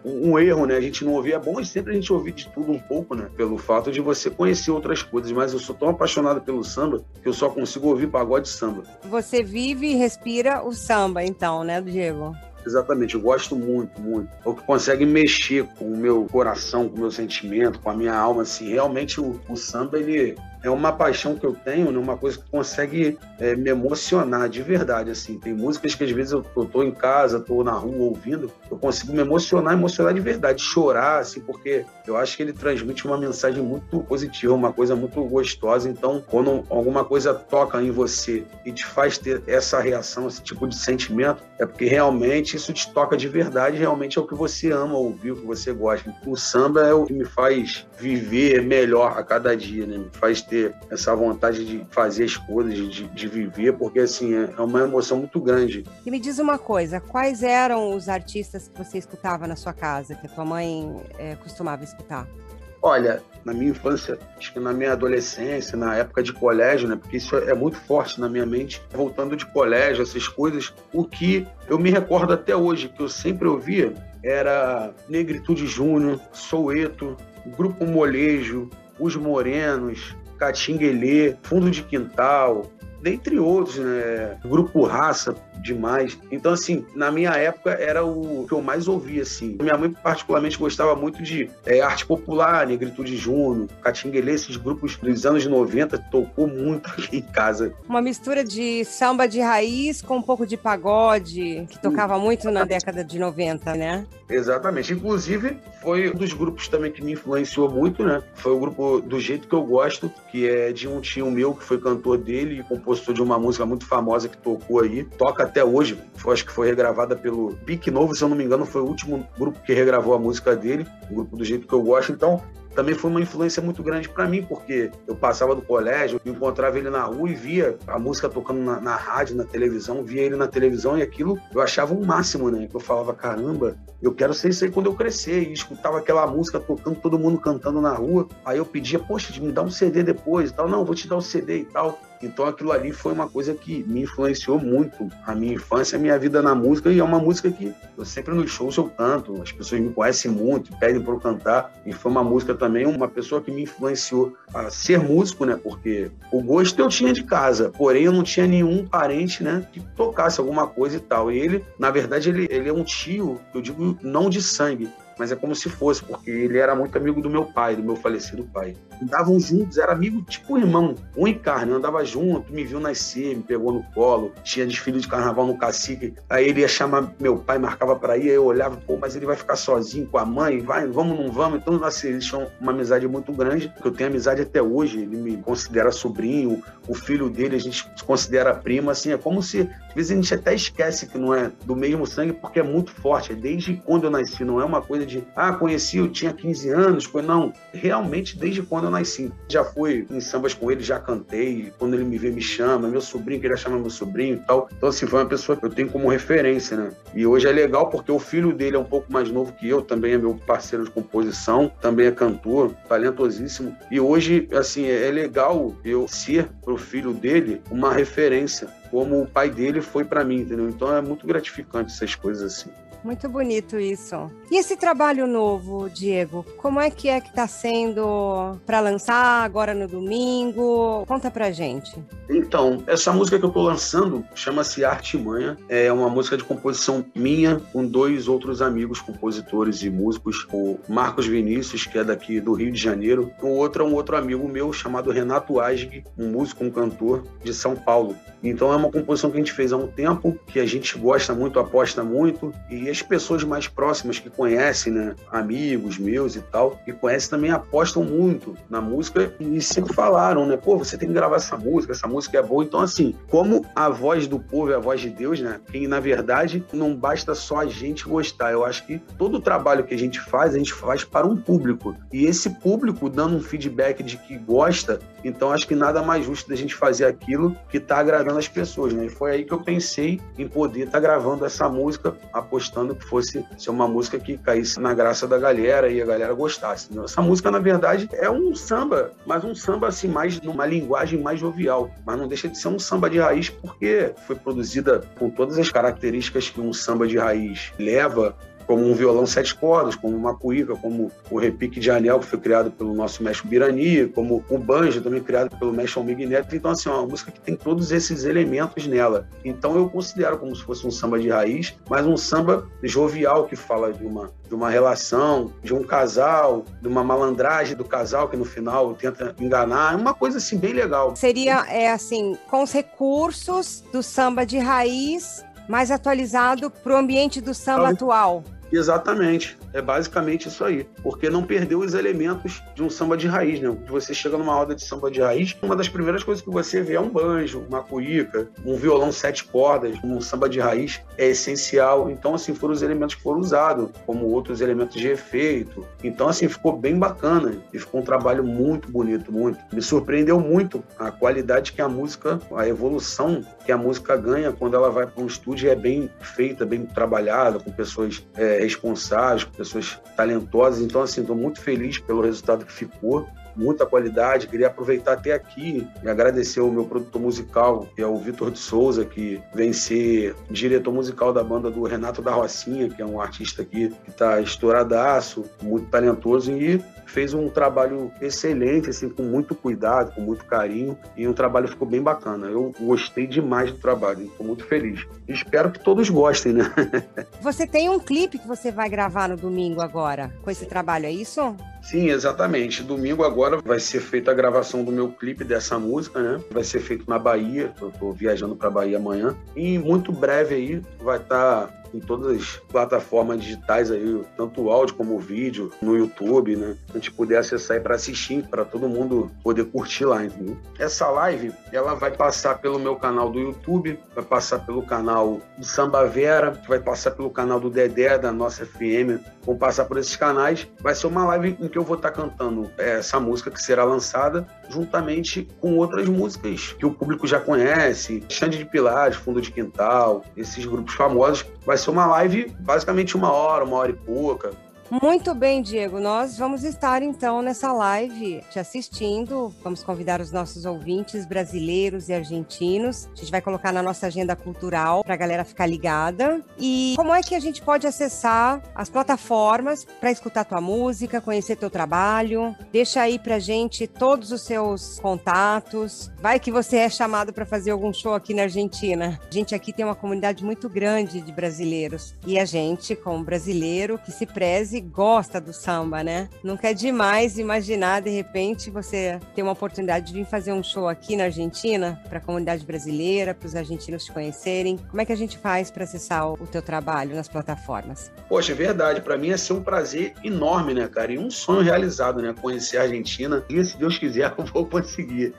um erro, né? A gente não ouvir. É bom sempre a gente ouvir de tudo um pouco, né? Pelo fato de você conhecer outras coisas, mas eu sou tão apaixonado pelo samba que eu só consigo ouvir pagode e samba. Você vive e respira o samba, então, né, Diego? Exatamente, eu gosto muito, muito. É o que consegue mexer com o meu coração, com o meu sentimento, com a minha alma, assim. Realmente o, o samba, ele, é uma paixão que eu tenho, né? uma coisa que consegue é, me emocionar de verdade, assim. Tem músicas que às vezes eu, eu tô em casa, tô na rua ouvindo, eu consigo me emocionar, emocionar de verdade, chorar, assim, porque eu acho que ele transmite uma mensagem muito positiva, uma coisa muito gostosa. Então, quando alguma coisa toca em você e te faz ter essa reação, esse tipo de sentimento, é porque realmente isso te toca de verdade, realmente é o que você ama ouvir, o que você gosta. O samba é o que me faz viver melhor a cada dia, né? Me faz ter essa vontade de fazer as coisas, de, de viver, porque assim é, é uma emoção muito grande. E me diz uma coisa, quais eram os artistas que você escutava na sua casa, que a tua mãe é, costumava escutar? Olha, na minha infância, acho que na minha adolescência, na época de colégio, né? Porque isso é muito forte na minha mente. Voltando de colégio, essas coisas, o que eu me recordo até hoje, que eu sempre ouvia, era Negritude Júnior, Soueto, Grupo Molejo, Os Morenos, Catinguelê, Fundo de Quintal, dentre outros, né? Grupo Raça, demais. Então, assim, na minha época era o que eu mais ouvia, assim. Minha mãe, particularmente, gostava muito de é, arte popular, Negritude Juno, Catinguelê, esses grupos dos anos 90, tocou muito aqui em casa. Uma mistura de samba de raiz com um pouco de pagode, que tocava muito na década de 90, né? Exatamente. Inclusive, foi um dos grupos também que me influenciou muito, né? Foi o grupo Do Jeito Que Eu Gosto, que é de um tio meu que foi cantor dele e compositor de uma música muito famosa que tocou aí. Toca até hoje, acho que foi regravada pelo Pique Novo, se eu não me engano, foi o último grupo que regravou a música dele, o grupo do jeito que eu gosto. Então, também foi uma influência muito grande para mim, porque eu passava do colégio, encontrava ele na rua e via a música tocando na, na, rádio, na televisão, via ele na televisão e aquilo eu achava um máximo, né? Eu falava, caramba, eu quero ser isso aí quando eu crescer. E escutava aquela música tocando, todo mundo cantando na rua. Aí eu pedia, poxa, me dá um CD depois e tal. Não, vou te dar um CD e tal. Então aquilo ali foi uma coisa que me influenciou muito a minha infância, a minha vida na música e é uma música que eu sempre nos shows eu canto, as pessoas me conhecem muito, pedem para eu cantar e foi uma música também uma pessoa que me influenciou a ser músico, né? Porque o gosto eu tinha de casa, porém eu não tinha nenhum parente, né, que tocasse alguma coisa e tal. E ele, na verdade, ele, ele é um tio, eu digo não de sangue, mas é como se fosse, porque ele era muito amigo do meu pai, do meu falecido pai. Andavam juntos, era amigo tipo irmão, um em carne, andava junto, me viu nascer, me pegou no colo, tinha desfile de carnaval no cacique, aí ele ia chamar meu pai, marcava para ir, aí eu olhava, pô, mas ele vai ficar sozinho com a mãe, vai, vamos, não vamos, então assim, eles tinham uma amizade muito grande, que eu tenho amizade até hoje, ele me considera sobrinho, o filho dele a gente considera primo, assim, é como se, vezes a gente até esquece que não é do mesmo sangue, porque é muito forte, é desde quando eu nasci, não é uma coisa de, ah, conheci, eu tinha 15 anos, foi não, realmente desde quando eu nasci. Já fui em sambas com ele, já cantei, quando ele me vê, me chama, meu sobrinho, queria chamar meu sobrinho e tal. Então, assim, foi uma pessoa que eu tenho como referência, né? E hoje é legal porque o filho dele é um pouco mais novo que eu, também é meu parceiro de composição, também é cantor, talentosíssimo. E hoje, assim, é legal eu ser pro filho dele uma referência, como o pai dele foi para mim, entendeu? Então é muito gratificante essas coisas assim. Muito bonito isso. E esse trabalho novo, Diego, como é que é que está sendo para lançar agora no domingo? Conta pra gente. Então, essa música que eu estou lançando chama-se Arte Manha. É uma música de composição minha com dois outros amigos compositores e músicos, o Marcos Vinícius, que é daqui do Rio de Janeiro, o outro é um outro amigo meu chamado Renato Asg, um músico, um cantor de São Paulo. Então é uma composição que a gente fez há um tempo, que a gente gosta muito, aposta muito, e as pessoas mais próximas que conhecem, né, amigos meus e tal, que conhecem também apostam muito na música e sempre falaram, né, pô, você tem que gravar essa música, essa música é boa. Então, assim, como a voz do povo é a voz de Deus, né, que na verdade não basta só a gente gostar, eu acho que todo o trabalho que a gente faz, a gente faz para um público. E esse público dando um feedback de que gosta, então acho que nada mais justo da gente fazer aquilo que está agradando as pessoas, né? E foi aí que eu pensei em poder estar tá gravando essa música, apostando que fosse ser uma música que caísse na graça da galera e a galera gostasse. Essa música, na verdade, é um samba, mas um samba assim, mais numa linguagem mais jovial. Mas não deixa de ser um samba de raiz porque foi produzida com todas as características que um samba de raiz leva como um violão sete cordas, como uma cuíca, como o repique de anel, que foi criado pelo nosso mestre Birani, como o banjo, também criado pelo mestre Almig Neto. Então, assim, é uma música que tem todos esses elementos nela. Então, eu considero como se fosse um samba de raiz, mas um samba jovial, que fala de uma, de uma relação, de um casal, de uma malandragem do casal, que no final tenta enganar. É uma coisa, assim, bem legal. Seria, é assim, com os recursos do samba de raiz mais atualizado para o ambiente do samba atual. Exatamente. É basicamente isso aí. Porque não perdeu os elementos de um samba de raiz, né? Você chega numa roda de samba de raiz, uma das primeiras coisas que você vê é um banjo, uma cuíca, um violão sete cordas, um samba de raiz é essencial. Então, assim, foram os elementos que foram usados, como outros elementos de efeito. Então, assim, ficou bem bacana. E ficou um trabalho muito bonito, muito. Me surpreendeu muito a qualidade que a música, a evolução que a música ganha quando ela vai para um estúdio é bem feita, bem trabalhada, com pessoas é, responsáveis, com pessoas talentosas. Então, assim, estou muito feliz pelo resultado que ficou. muita qualidade. Queria aproveitar até aqui e agradecer o meu produtor musical, que é o Vitor de Souza, que vem ser diretor musical da banda do Renato da Rocinha, que é um artista aqui que está estouradaço, muito talentoso e fez um trabalho excelente, assim, com muito cuidado, com muito carinho, e o trabalho ficou bem bacana. Eu gostei demais do trabalho, estou muito feliz. Espero que todos gostem, né? Você tem um clipe que você vai gravar no domingo agora, com esse trabalho, é isso? Sim, exatamente. Domingo agora vai ser feita a gravação do meu clipe dessa música, né? Vai ser feito na Bahia. Eu tô viajando para Bahia amanhã. E muito breve aí vai estar tá em todas as plataformas digitais aí, tanto o áudio como o vídeo, no YouTube, né? A gente poder acessar para assistir, para todo mundo poder curtir lá, entendeu? Essa live, ela vai passar pelo meu canal do YouTube, vai passar pelo canal do Samba Vera, vai passar pelo canal do Dedé, da nossa FM, vão passar por esses canais. Vai ser uma live em que eu vou estar cantando é, essa música que será lançada juntamente com outras músicas que o público já conhece, Xande de Pilares, Fundo de Quintal, esses grupos famosos. Vai ser uma live basicamente uma hora, uma hora e pouca, muito bem, Diego. Nós vamos estar então nessa live te assistindo. Vamos convidar os nossos ouvintes brasileiros e argentinos. A gente vai colocar na nossa agenda cultural para a galera ficar ligada. E como é que a gente pode acessar as plataformas para escutar tua música, conhecer teu trabalho? Deixa aí pra gente todos os seus contatos. Vai que você é chamado para fazer algum show aqui na Argentina. A gente aqui tem uma comunidade muito grande de brasileiros e a gente, como brasileiro que se preze gosta do samba, né? Nunca é demais imaginar, de repente, você ter uma oportunidade de vir fazer um show aqui na Argentina, para a comunidade brasileira, para os argentinos te conhecerem. Como é que a gente faz para acessar o teu trabalho nas plataformas? Poxa, é verdade. Para mim é ser um prazer enorme, né, cara? E um sonho realizado, né? Conhecer a Argentina. E se Deus quiser, eu vou conseguir.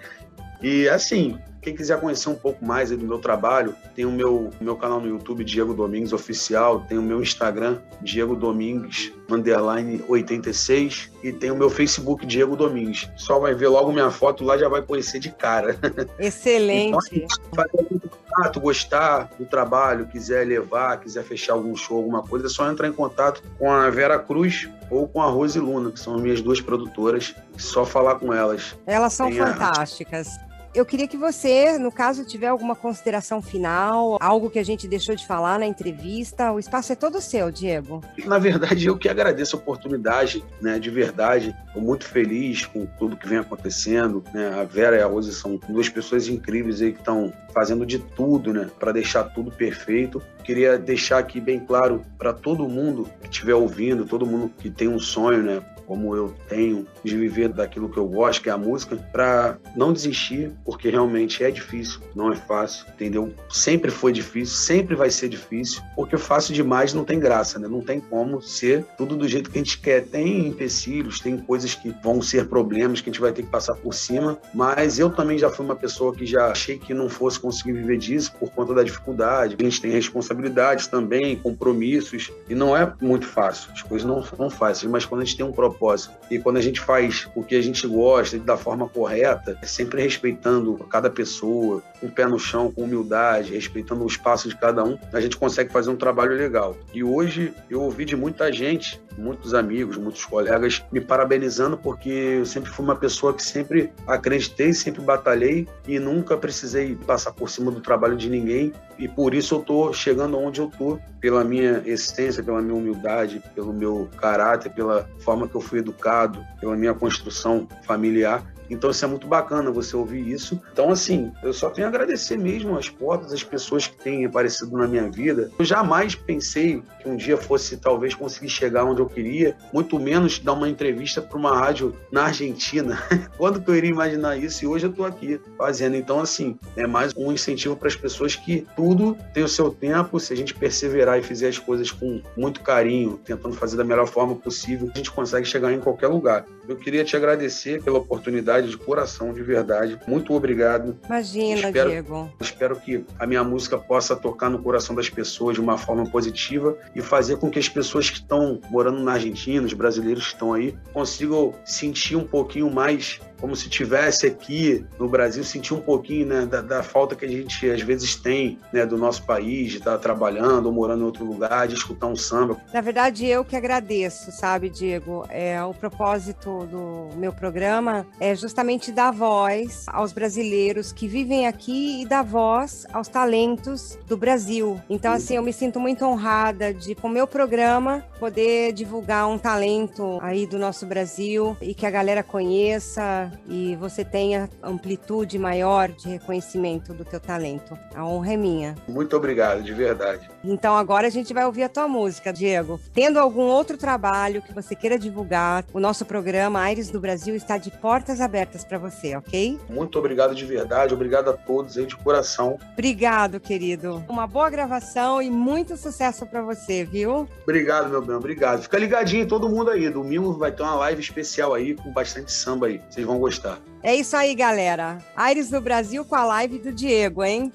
E assim, quem quiser conhecer um pouco mais do meu trabalho, tem o meu, meu canal no YouTube, Diego Domingues Oficial, tem o meu Instagram, Diego Domingues, underline 86, e tem o meu Facebook, Diego Domingues. Só vai ver logo minha foto lá, já vai conhecer de cara. Excelente. Então, tu gostar do trabalho, quiser levar, quiser fechar algum show, alguma coisa, é só entrar em contato com a Vera Cruz ou com a Rose Luna, que são as minhas duas produtoras. Só falar com elas. Elas são Tem fantásticas. A eu queria que você, no caso, tiver alguma consideração final, algo que a gente deixou de falar na entrevista. O espaço é todo seu, Diego. Na verdade, eu que agradeço a oportunidade, né? De verdade. Estou muito feliz com tudo que vem acontecendo. Né? A Vera e a Rose são duas pessoas incríveis aí que estão fazendo de tudo, né? Para deixar tudo perfeito. Queria deixar aqui bem claro para todo mundo que estiver ouvindo, todo mundo que tem um sonho, né? Como eu tenho, de viver daquilo que eu gosto, que é a música, para não desistir, porque realmente é difícil, não é fácil, entendeu? Sempre foi difícil, sempre vai ser difícil, porque fácil demais não tem graça, né? Não tem como ser tudo do jeito que a gente quer. Tem empecilhos, tem coisas que vão ser problemas que a gente vai ter que passar por cima, mas eu também já fui uma pessoa que já achei que não fosse conseguir viver disso por conta da dificuldade. A gente tem responsabilidades também, compromissos, e não é muito fácil. As coisas não são fáceis, mas quando a gente tem um propósito propósito. E quando a gente faz o que a gente gosta da forma correta, é sempre respeitando cada pessoa, com o pé no chão, com humildade, respeitando o espaço de cada um, a gente consegue fazer um trabalho legal. E hoje eu ouvi de muita gente, muitos amigos, muitos colegas me parabenizando porque eu sempre fui uma pessoa que sempre acreditei, sempre batalhei e nunca precisei passar por cima do trabalho de ninguém. E por isso eu tô chegando onde eu tô, pela minha essência, pela minha humildade, pelo meu caráter, pela forma que eu fui educado, pela minha construção familiar. Então isso é muito bacana você ouvir isso. Então, assim, eu só tenho a agradecer mesmo as portas, as pessoas que têm aparecido na minha vida. Eu jamais pensei que um dia fosse talvez conseguir chegar onde eu queria, muito menos dar uma entrevista para uma rádio na Argentina. Quando que eu iria imaginar isso? E hoje eu estou aqui fazendo. Então, assim, é mais um incentivo para as pessoas que tudo tem o seu tempo. Se a gente perseverar e fizer as coisas com muito carinho, tentando fazer da melhor forma possível, a gente consegue chegar em qualquer lugar. Eu queria te agradecer pela oportunidade de coração, de verdade. Muito obrigado. Imagina, espero, Diego. Espero que a minha música possa tocar no coração das pessoas de uma forma positiva e fazer com que as pessoas que estão morando na Argentina, os brasileiros que estão aí, consigam sentir um pouquinho mais como se tivesse aqui no Brasil, sentir um pouquinho né, da, da, falta que a gente às vezes tem né, do nosso país, de estar trabalhando ou morando em outro lugar, de escutar um samba. Na verdade, eu que agradeço, sabe, Diego? É, o propósito do meu programa é justamente dar voz aos brasileiros que vivem aqui e dar voz aos talentos do Brasil. Então, assim, eu me sinto muito honrada de, com o meu programa, poder divulgar um talento aí do nosso Brasil e que a galera conheça e você tenha amplitude maior de reconhecimento do teu talento. A honra é minha. Muito obrigado, de verdade. Então agora a gente vai ouvir a tua música, Diego. Tendo algum outro trabalho que você queira divulgar, o nosso programa Aires do Brasil está de portas abertas para você, ok? Muito obrigado de verdade, obrigado a todos aí de coração. Obrigado, querido. Uma boa gravação e muito sucesso para você, viu? Obrigado, meu bem, obrigado. Fica ligadinho todo mundo aí. Domingo vai ter uma live especial aí com bastante samba aí. Vocês vão gostar. É isso aí, galera. Aires do Brasil com a live do Diego, hein?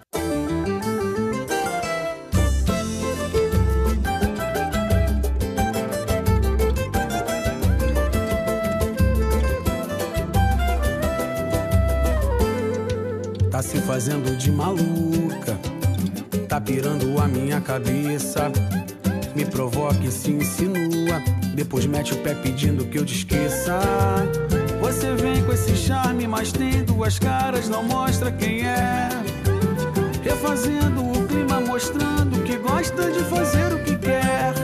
Tá se fazendo de maluca, tá pirando a minha cabeça. Me provoca e se insinua, depois mete o pé pedindo que eu te esqueça. Você vem com esse charme, mas tem duas caras, não mostra quem é. Refazendo o clima, mostrando que gosta de fazer o que quer.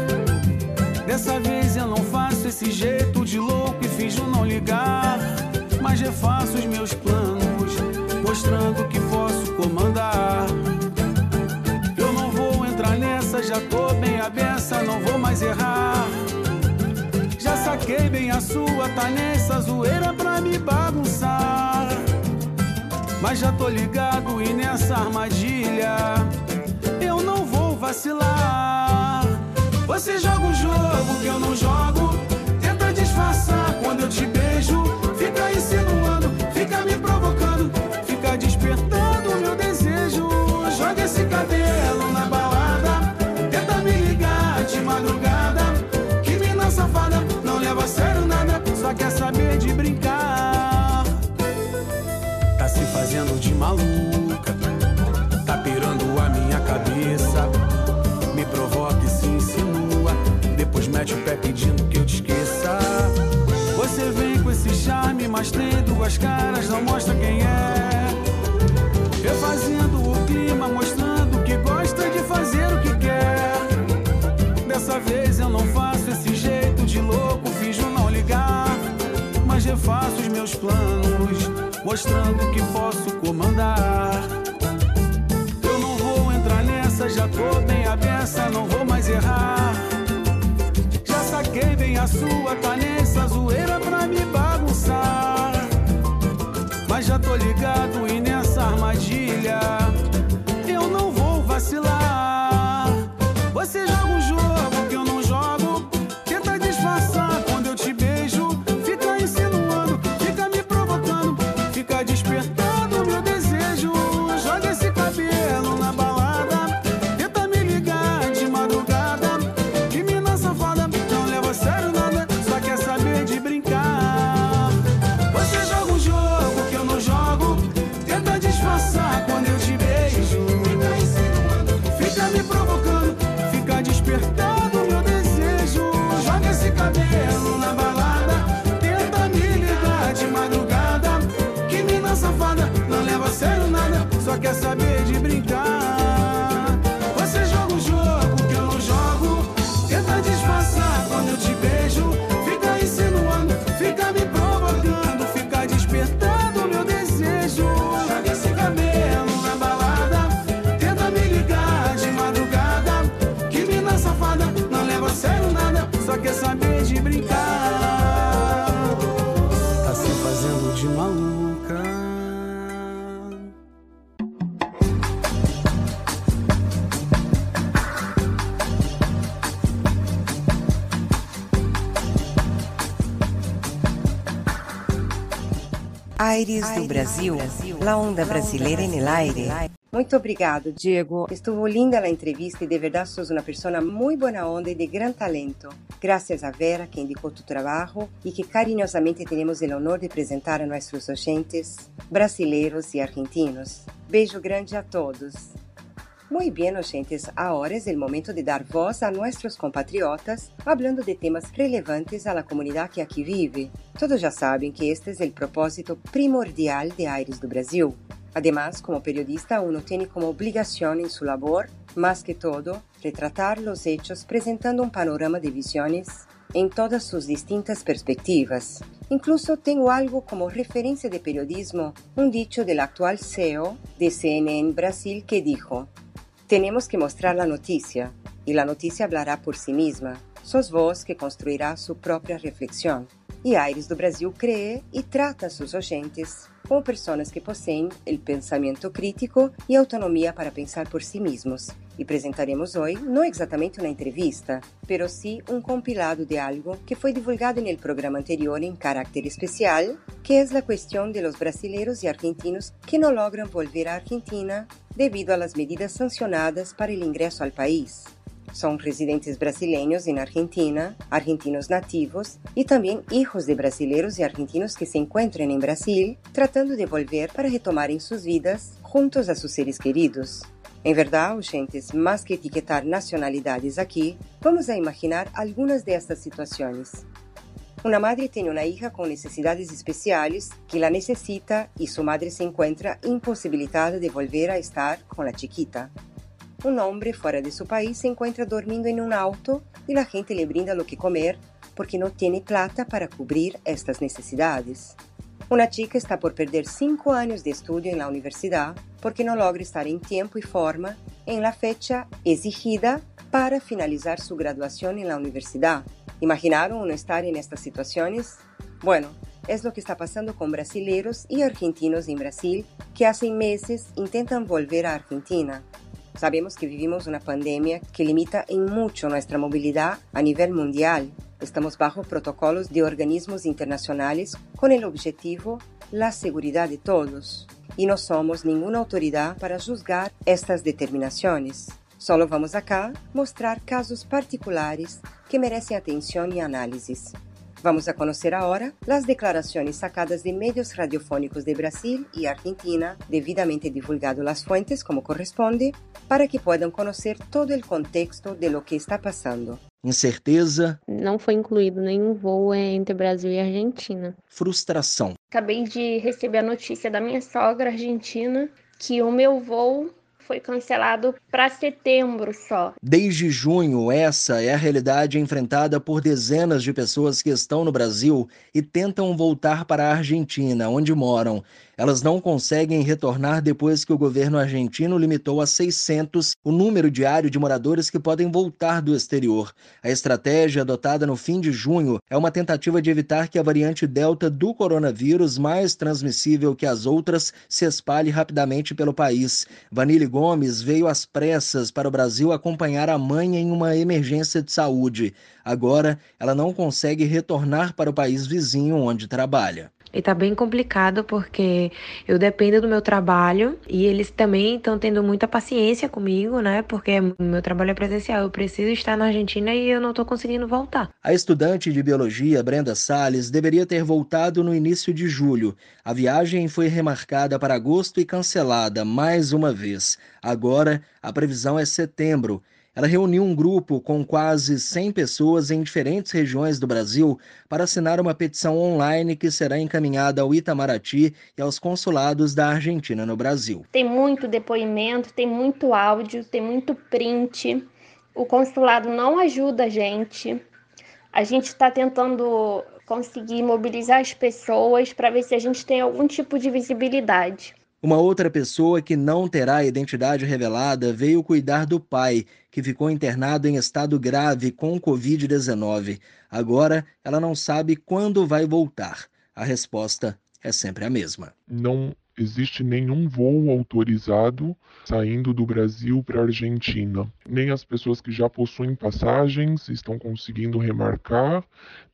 Dessa vez eu não faço esse jeito de louco e finjo não ligar. Mas refaço os meus planos, mostrando que posso comandar. Eu não vou entrar nessa, já tô bem a beça, não vou mais errar saquei bem a sua, tá nessa zoeira me bagunçar. Mas já tô ligado e nessa armadilha eu não vou vacilar. Você joga um jogo que eu não jogo, tenta disfarçar quando eu te mete o pé pedindo que eu te esqueça. Você vem com esse charme, mas tem duas caras, não mostra quem é. Refazendo o clima, mostrando que gosta de fazer o que quer. Dessa vez eu não faço esse jeito de louco, finjo não ligar. Mas refaço os meus planos, mostrando que posso comandar. Eu não vou entrar nessa, já tô bem a sua, tá nessa zoeira pra me bagunçar. Mas já tô ligado e nessa armadilha Aires do Brasil, la onda brasileira en el aire. Muito obrigado, Diego. Estuvo linda a entrevista e de verdade sos uma pessoa muito boa onda e de gran talento. Gracias a Vera, que indicou tu trabalho e que carinhosamente temos o honor de apresentar a nossos oyentes brasileiros e argentinos. Beijo grande a todos. Muy bien, oyentes, ahora es el momento de dar voz a nuestros compatriotas hablando de temas relevantes a la comunidad que aquí vive. Todos ya saben que este es el propósito primordial de Aires do Brasil. Además, como periodista, uno tiene como obligación en su labor, más que todo, retratar los hechos presentando un panorama de visiones en todas sus distintas perspectivas. Incluso tengo algo como referencia de periodismo, un dicho del actual CEO de CNN Brasil que dijo, tenemos que mostrar la noticia y la noticia hablará por sí misma. Sos vos que construirá su propia reflexión. E Aires do Brasil cree e trata seus oyentes como pessoas que possuem o pensamento crítico e autonomia para pensar por si mesmos. E apresentaremos hoje não exatamente uma entrevista, pero sim um compilado de algo que foi divulgado no programa anterior em caráter especial, que é a questão de los brasileiros e argentinos que não logram volver à Argentina devido às medidas sancionadas para o ingresso ao país. São residentes brasileiros em Argentina, argentinos nativos e também hijos de brasileiros e argentinos que se encontram em Brasil, tratando de volver para retomarem suas vidas juntos a seus seres queridos. Em verdade, gente, mais que etiquetar nacionalidades aqui, vamos a imaginar algumas destas situações. Uma madre tem uma hija com necessidades especiais que la necessita e sua madre se encontra impossibilitada de volver a estar com a chiquita. Un hombre fuera de su país se encuentra dormindo en un auto y la gente le brinda lo que comer porque no tiene plata para cubrir estas necesidades. Una chica está por perder cinco años de estudio en la universidad porque no logra estar en tiempo y forma en la fecha exigida para finalizar su graduación en la universidad. ¿Imaginaron uno estar en estas situaciones? Bueno, es lo que está pasando con brasileños y argentinos en Brasil que hace meses intentan volver a Argentina Sabemos que vivimos una pandemia que limita en mucho nuestra movilidad a nivel mundial. Estamos bajo protocolos de organismos internacionales con el objetivo la seguridad de todos y no somos ninguna autoridad para juzgar estas determinaciones. Solo vamos acá mostrar casos particulares que merecem atenção e análises. Vamos a conhecer agora as declarações sacadas de medios radiofónicos de Brasil e Argentina, devidamente divulgado as fontes como corresponde, para que possam conhecer todo o contexto de lo que está passando. Incerteza. Não foi incluído nenhum voo entre Brasil e Argentina. Frustração. Acabei de receber a notícia da minha sogra argentina que o meu voo foi cancelado para setembro só. Desde junho, essa é a realidade enfrentada por dezenas de pessoas que estão no Brasil e tentam voltar para a Argentina, onde moram. Elas não conseguem retornar depois que o governo argentino limitou a 600 o número diário de moradores que podem voltar do exterior. A estratégia adotada no fim de junho é uma tentativa de evitar que a variante Delta do coronavírus, mais transmissível que as outras, se espalhe rapidamente pelo país. Vanille Gomes veio às pressas para o Brasil acompanhar a mãe em uma emergência de saúde. Agora, ela não consegue retornar para o país vizinho onde trabalha. E tá bem complicado porque eu dependo do meu trabalho e eles também estão tendo muita paciência comigo, né? Porque o meu trabalho é presencial, eu preciso estar na Argentina e eu não tô conseguindo voltar. A estudante de biologia Brenda Salles deveria ter voltado no início de julho. A viagem foi remarcada para agosto e cancelada mais uma vez. Agora, a previsão é setembro. Ela reuniu um grupo com quase 100 pessoas em diferentes regiões do Brasil para assinar uma petição online que será encaminhada ao Itamaraty e aos consulados da Argentina no Brasil. Tem muito depoimento, tem muito áudio, tem muito print. O consulado não ajuda a gente. A gente está tentando conseguir mobilizar as pessoas para ver se a gente tem algum tipo de visibilidade. Uma outra pessoa que não terá a identidade revelada veio cuidar do pai, que ficou internado em estado grave com Covid-19. Agora, ela não sabe quando vai voltar. A resposta é sempre a mesma. Não existe nenhum voo autorizado saindo do Brasil para a Argentina. Nem as pessoas que já possuem passagens estão conseguindo remarcar,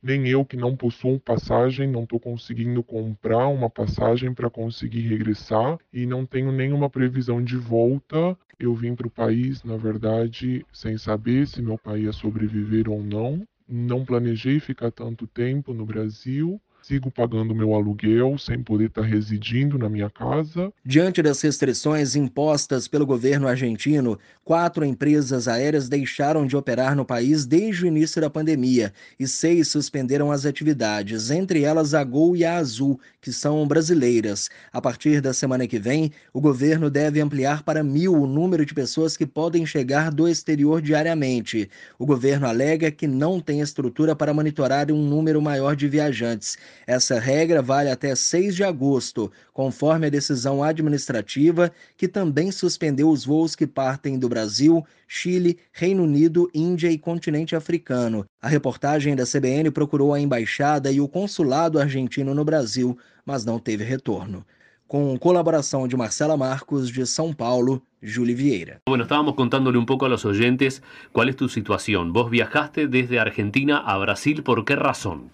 nem eu que não possuo passagem não estou conseguindo comprar uma passagem para conseguir regressar e não tenho nenhuma previsão de volta. Eu vim para o país, na verdade, sem saber se meu pai ia sobreviver ou não. Não planejei ficar tanto tempo no Brasil sigo pagando meu aluguel sem poder estar residindo na minha casa. Diante das restrições impostas pelo governo argentino, quatro empresas aéreas deixaram de operar no país desde o início da pandemia e seis suspenderam as atividades, entre elas a Gol e a Azul, que são brasileiras. A partir da semana que vem, o governo deve ampliar para mil o número de pessoas que podem chegar do exterior diariamente. O governo alega que não tem estrutura para monitorar um número maior de viajantes. Essa regra vale até 6 de agosto, conforme a decisão administrativa que também suspendeu os voos que partem do Brasil, Chile, Reino Unido, Índia e continente africano. A reportagem da CBN procurou a embaixada e o consulado argentino no Brasil, mas não teve retorno. Com colaboração de Marcela Marcos, de São Paulo, Julie Vieira. Bueno, estábamos contándole un poco a los oyentes cuál es tu situación. Vos viajaste desde Argentina a Brasil, ¿por qué razón?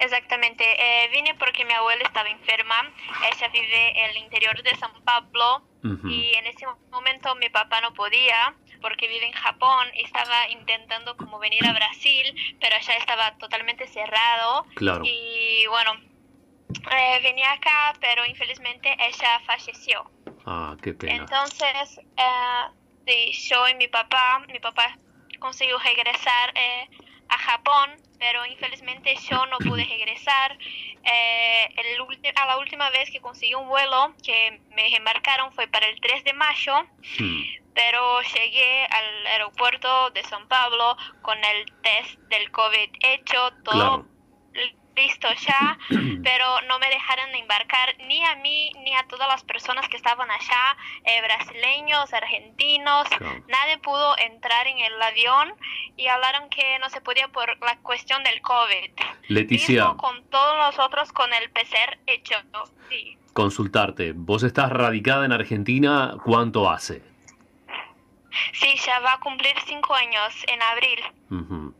Exactamente, eh, vine porque mi abuela estaba enferma, ella vive en el interior de San Pablo Ujú. y en ese momento mi papá no podía porque vive en Japón, estaba intentando como venir a Brasil, pero allá estaba totalmente cerrado Claro. y bueno, eh, venía acá, pero infelizmente ella falleció. Ah, qué pena. Entonces, eh, sí, yo y mi papá, mi papá consiguió regresar eh, a Japón, pero infelizmente yo no pude regresar. Eh, el a la última vez que conseguí un vuelo que me embarcaron fue para el 3 de mayo, pero llegué al aeropuerto de San Pablo con el test del COVID hecho, todo Claro. Listo ya, pero no me dejaron embarcar ni a mí ni a todas las personas que estaban allá, eh, brasileños, argentinos, nadie pudo entrar en el avión y hablaron que no se podía por la cuestión del COVID. Leticia, Mismo con todos nosotros con el PCR hecho, sí. consultarte. Vos estás radicada en Argentina, ¿cuánto hace? Sí, ya va a cumplir cinco años en abril. Ujú.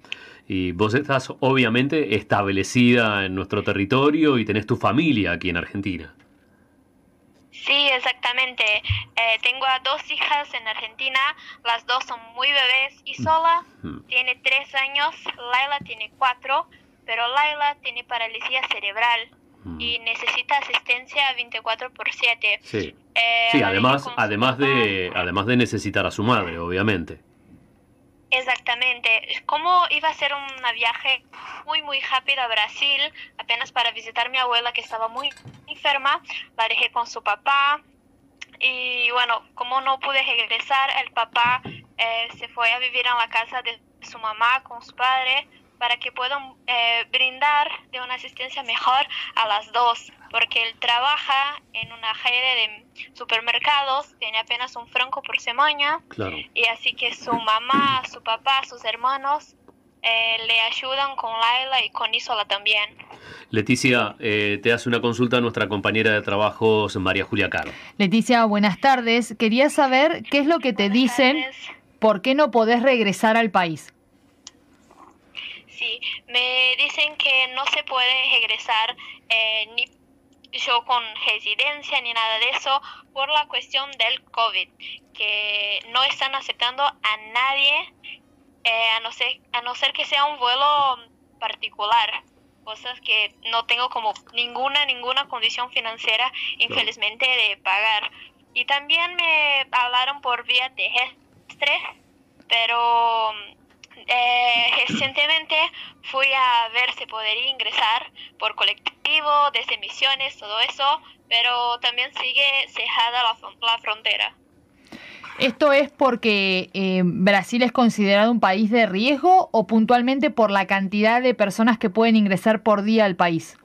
Y vos estás obviamente establecida en nuestro territorio y tenés tu familia aquí en Argentina. Sí, exactamente. Eh, tengo a dos hijas en Argentina, las dos son muy bebés y sola tiene tres años, Laila tiene cuatro, pero Laila tiene parálisis cerebral y necesita asistencia 24 por 7. Sí. Eh, Sí, además, además de, además de necesitar a su madre, obviamente. Exactamente. Como iba a ser un viaje muy, muy rápido a Brasil, apenas para visitar a mi abuela que estaba muy enferma, la dejé con su papá. Y bueno, como no pude regresar, el papá eh, se fue a vivir en la casa de su mamá con su padre para que puedan eh, brindar de una asistencia mejor a las dos, porque él trabaja en una red de supermercados, tiene apenas un franco por semana Claro. y así que su mamá, su papá, sus hermanos eh, le ayudan con Laila y con Isola también. Leticia, eh, te hace una consulta nuestra compañera de trabajos, María Julia Caro. Leticia, buenas tardes. Quería saber qué es lo que te dicen, por qué no podés regresar al país. Sí, me dicen que no se puede regresar eh, ni yo con residencia ni nada de eso por la cuestión del COVID, que no están aceptando a nadie eh, a, no ser, a no ser que sea un vuelo particular, cosas que no tengo como ninguna, ninguna condición financiera, infelizmente, de pagar. Y también me hablaron por vía terrestre, pero eh, recientemente fui a ver si podría ingresar por colectivo, desde misiones, todo eso, pero también sigue cerrada la, la frontera. ¿Esto es porque eh, Brasil es considerado un país de riesgo o puntualmente por la cantidad de personas que pueden ingresar por día al país?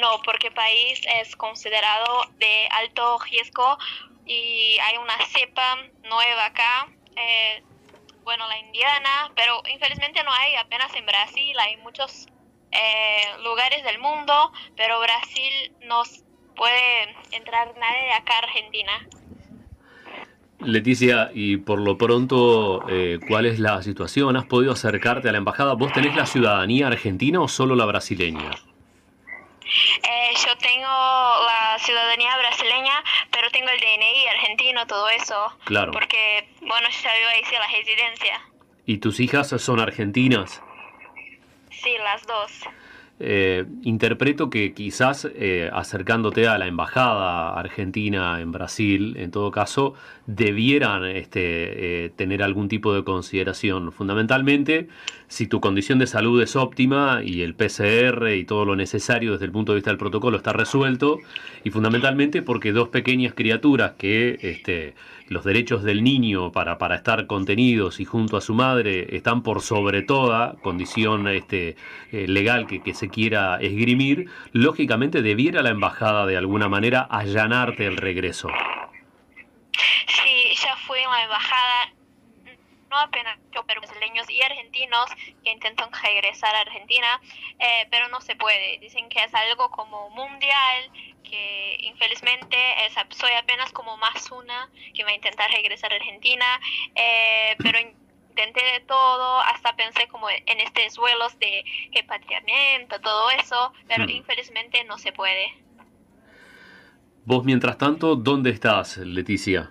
No, porque el país es considerado de alto riesgo y hay una cepa nueva acá, eh, bueno, la indiana, pero infelizmente no hay apenas en Brasil, hay muchos eh, lugares del mundo, pero Brasil no puede entrar nadie de acá a Argentina. Leticia, y por lo pronto, eh, ¿cuál es la situación? ¿Has podido acercarte a la embajada? ¿Vos tenés la ciudadanía argentina o solo la brasileña? Eh, yo tengo la ciudadanía brasileña, pero tengo el DNI argentino, todo eso. Claro. Porque, bueno, ya vivo ahí, sí, la residencia. ¿Y tus hijas son argentinas? Sí, las dos. Eh, interpreto que quizás eh, acercándote a la embajada argentina en Brasil, en todo caso, debieran este, eh, tener algún tipo de consideración. Fundamentalmente, si tu condición de salud es óptima y el PCR y todo lo necesario desde el punto de vista del protocolo está resuelto, y fundamentalmente porque dos pequeñas criaturas que este, los derechos del niño para, para estar contenidos y junto a su madre están por sobre toda condición este, eh, legal que, que se quiera esgrimir, lógicamente debiera la embajada de alguna manera allanarte el regreso. Sí, ya fui a la embajada, no apenas brasileños y argentinos que intentan regresar a Argentina, eh, pero no se puede. Dicen que es algo como mundial, que infelizmente es, soy apenas como más una que va a intentar regresar a Argentina, eh, pero intenté de todo, hasta pensé como en estos vuelos de repatriamiento, todo eso, pero Mm. infelizmente no se puede. Vos, mientras tanto, ¿dónde estás, Leticia?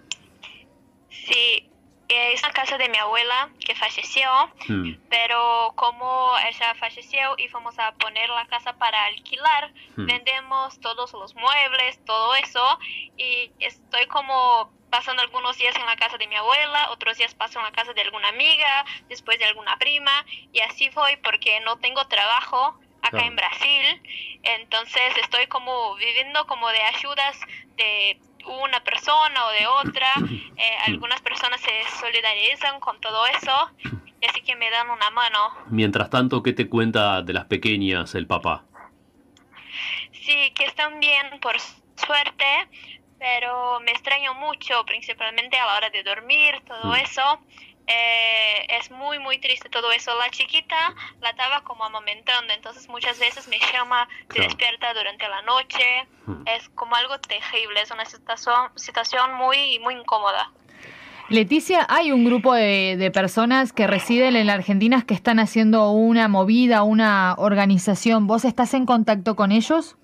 Sí, es la casa de mi abuela que falleció, Hmm. pero como ella falleció y fuimos a poner la casa para alquilar, Hmm. vendemos todos los muebles, todo eso, y estoy como pasando algunos días en la casa de mi abuela, otros días paso en la casa de alguna amiga, después de alguna prima, y así voy porque no tengo trabajo acá Claro. en Brasil, entonces estoy como viviendo como de ayudas de una persona o de otra, eh, algunas personas se solidarizan con todo eso, y así que me dan una mano. Mientras tanto, ¿qué te cuenta de las pequeñas el papá? Sí, que están bien por suerte, pero me extraño mucho, principalmente a la hora de dormir, todo Mm. eso. Eh, es muy, muy triste todo eso. La chiquita la estaba como amamentando, entonces muchas veces me llama, se Claro. despierta durante la noche. Es como algo terrible, es una situación, situación muy, muy incómoda. Leticia, hay un grupo de, de personas que residen en la Argentina que están haciendo una movida, una organización. ¿Vos estás en contacto con ellos?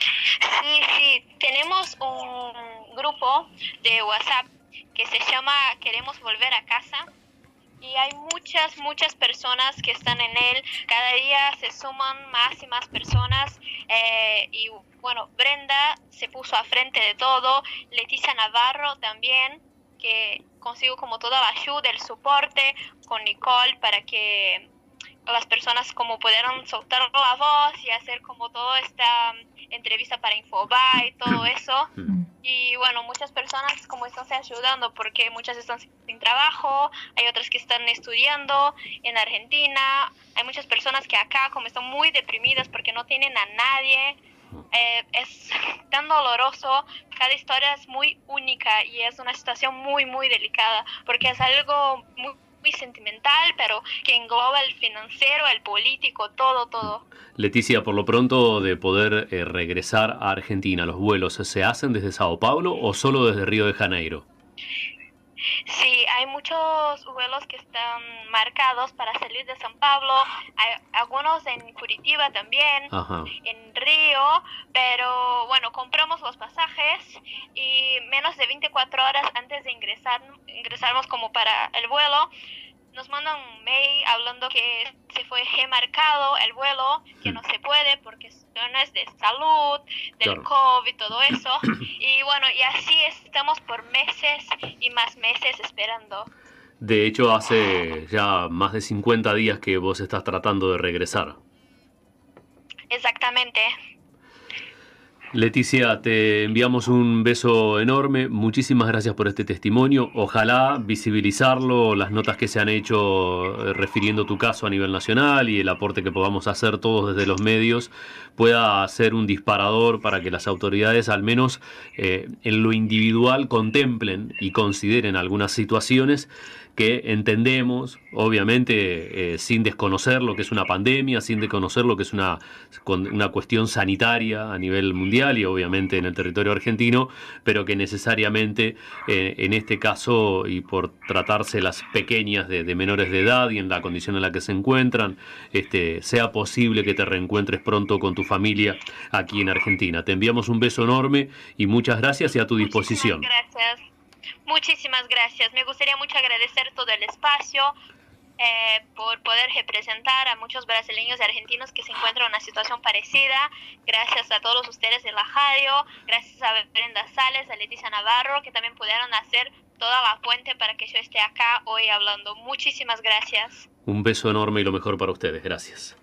Sí, sí, tenemos un grupo de WhatsApp que se llama Queremos Volver a Casa. Y hay muchas, muchas personas que están en él. Cada día se suman más y más personas. Eh, y bueno, Brenda se puso a frente de todo, Leticia Navarro también, que consigo como toda la ayuda, el soporte con Nicole para que las personas como pudieron soltar la voz y hacer como toda esta mm, entrevista para Infobae y todo eso. Y bueno, muchas personas como están se ayudando porque muchas están sin trabajo, hay otras que están estudiando en Argentina, hay muchas personas que acá como están muy deprimidas porque no tienen a nadie. Eh, es tan doloroso, cada historia es muy única y es una situación muy, muy delicada porque es algo muy, muy sentimental, pero que engloba el financiero, el político, todo, todo. Leticia, por lo pronto, de poder eh, regresar a Argentina, ¿los vuelos se hacen desde Sao Paulo o solo desde Río de Janeiro? Sí, hay muchos vuelos que están marcados para salir de San Pablo, hay algunos en Curitiba también, Ajá. en Río, pero bueno, compramos los pasajes y menos de 24 horas antes de ingresar, ingresarnos como para el vuelo, nos mandan un mail hablando que se fue remarcado el vuelo, que no se puede porque es de salud, del Claro. COVID, todo eso. Y bueno, y así estamos por meses y más meses esperando. De hecho, hace ya más de 50 días que vos estás tratando de regresar. Exactamente. Leticia, te enviamos un beso enorme. Muchísimas gracias por este testimonio. Ojalá visibilizarlo, las notas que se han hecho eh, refiriendo tu caso a nivel nacional y el aporte que podamos hacer todos desde los medios pueda ser un disparador para que las autoridades, al menos eh, en lo individual, contemplen y consideren algunas situaciones que entendemos, obviamente, eh, sin desconocer lo que es una pandemia, sin desconocer lo que es una, una cuestión sanitaria a nivel mundial y obviamente en el territorio argentino, pero que necesariamente eh, en este caso y por tratarse las pequeñas de, menores de edad y en la condición en la que se encuentran, este, sea posible que te reencuentres pronto con tu familia aquí en Argentina. Te enviamos un beso enorme y muchas gracias y a tu disposición. gracias. Muchísimas gracias. Me gustaría mucho agradecer todo el espacio eh, por poder representar a muchos brasileños y argentinos que se encuentran en una situación parecida. Gracias a todos ustedes de la radio, gracias a Brenda Sales, a Leticia Navarro, que también pudieron hacer toda la fuente para que yo esté acá hoy hablando. Muchísimas gracias. Un beso enorme y lo mejor para ustedes. Gracias.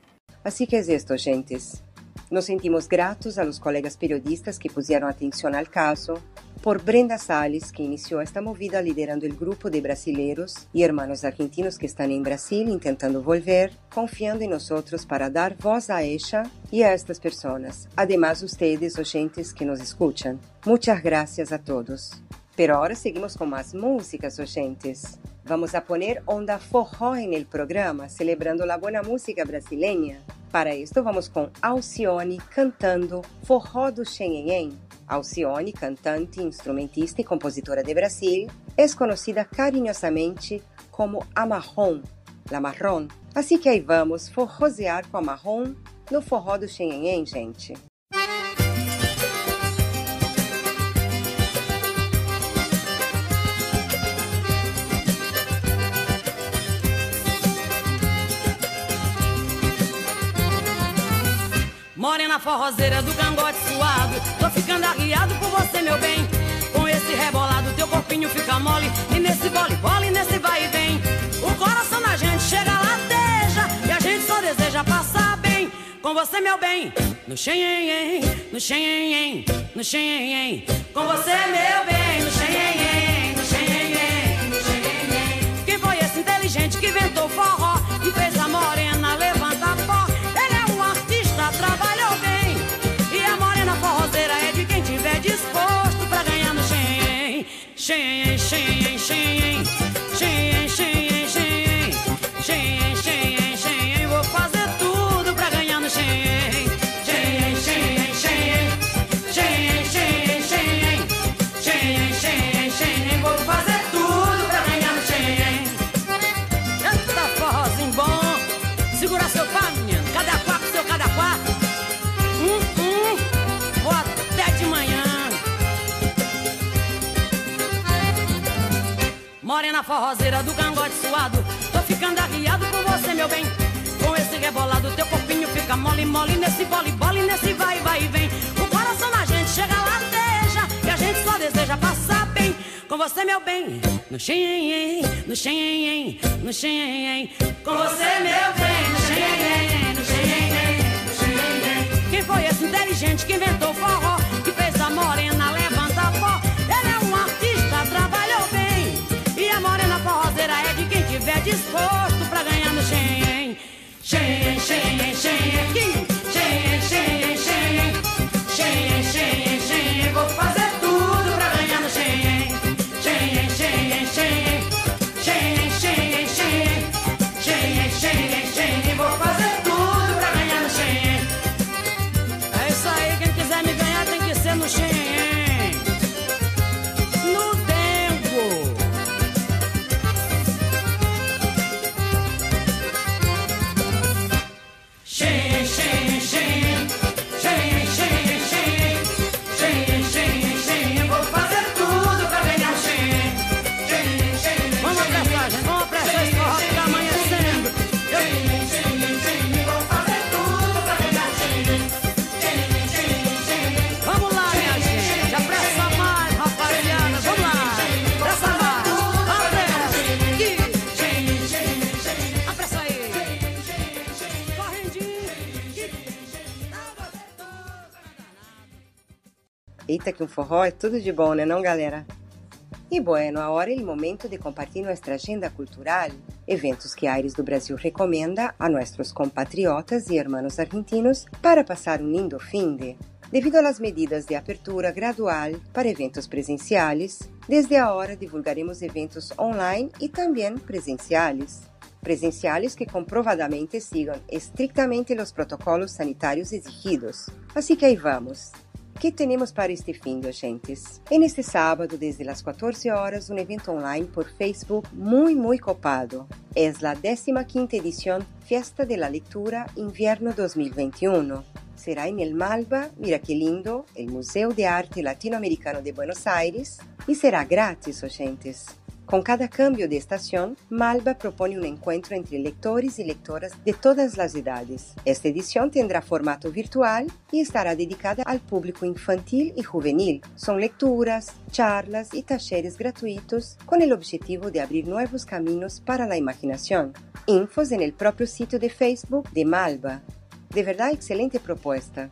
Así que es esto, gentes. Nos sentimos gratos a los colegas periodistas que pusieron atención al caso, por Brenda Salles, que inició esta movida liderando el grupo de brasileros y hermanos argentinos que están en Brasil intentando volver, confiando en nosotros para dar voz a ella y a estas personas. Además, ustedes, oyentes que nos escuchan. Muchas gracias a todos. Pero ahora seguimos con más músicas, oyentes. Vamos a poner onda forró en el programa, celebrando la buena música brasileña. Para esto vamos com Alcione cantando Forró do Xenhenhen. Alcione, cantante, instrumentista e compositora de Brasil, é conhecida carinhosamente como a Marrom, La Marrom. Assim que aí vamos forrosear com a Marrom no Forró do Xenhenhen, gente. Morena forrozeira do cangote suado. Tô ficando arriado por você, meu bem. Com esse rebolado teu corpinho fica mole. E nesse vole vole, nesse vai e vem. O coração da gente chega lateja. E a gente só deseja passar bem. Com você, meu bem. No xenhen, no xenhen, no xenhen Com você, meu bem. No xenhen, no xenhen, no xenhen Quem foi esse inteligente que inventou forró Morena forrozeira do cangote suado. Tô ficando arriado por você, meu bem. Com esse rebolado teu corpinho fica mole, mole Nesse vole, vole, nesse vai, vai e vem. O coração da gente chega lateja E a gente só deseja passar bem. Com você, meu bem No xenhen, no xenhen, no xenhen Com você, meu bem No xenhen, no xenhen, no xenhen Quem foi esse inteligente que inventou forró disposto pra ganhar no xenhen. Xenhen, xenhen, xenhen. Xenhen, que forró é tudo de bom, né não, galera? E bueno, agora é o momento de compartilhar nossa agenda cultural, eventos que Aires do Brasil recomenda a nossos compatriotas e hermanos argentinos para passar um lindo fim de. Devido às medidas de apertura gradual para eventos presenciais, Desde ahora divulgaremos eventos online e também presenciales. Presenciales que comprovadamente sigam estrictamente os protocolos sanitários exigidos. Assim que aí vamos. Que temos para este fim, gentes? En este sábado, desde as 14 horas, um evento online por Facebook muito, muito copado. É a 15ª edição Fiesta de la Lectura Invierno 2021. Será em El Malba, mira que lindo, Museu de Arte Latinoamericano de Buenos Aires, e será grátis, gentes. Com cada cambio de estação, Malba propõe um encontro entre lectores e lectoras de todas as idades. Esta edição terá formato virtual e estará dedicada ao público infantil e juvenil. São lecturas, charlas e talleres gratuitos com o objetivo de abrir novos caminhos para a imaginação. Infos en el próprio sítio de Facebook de Malba. De verdade, excelente proposta.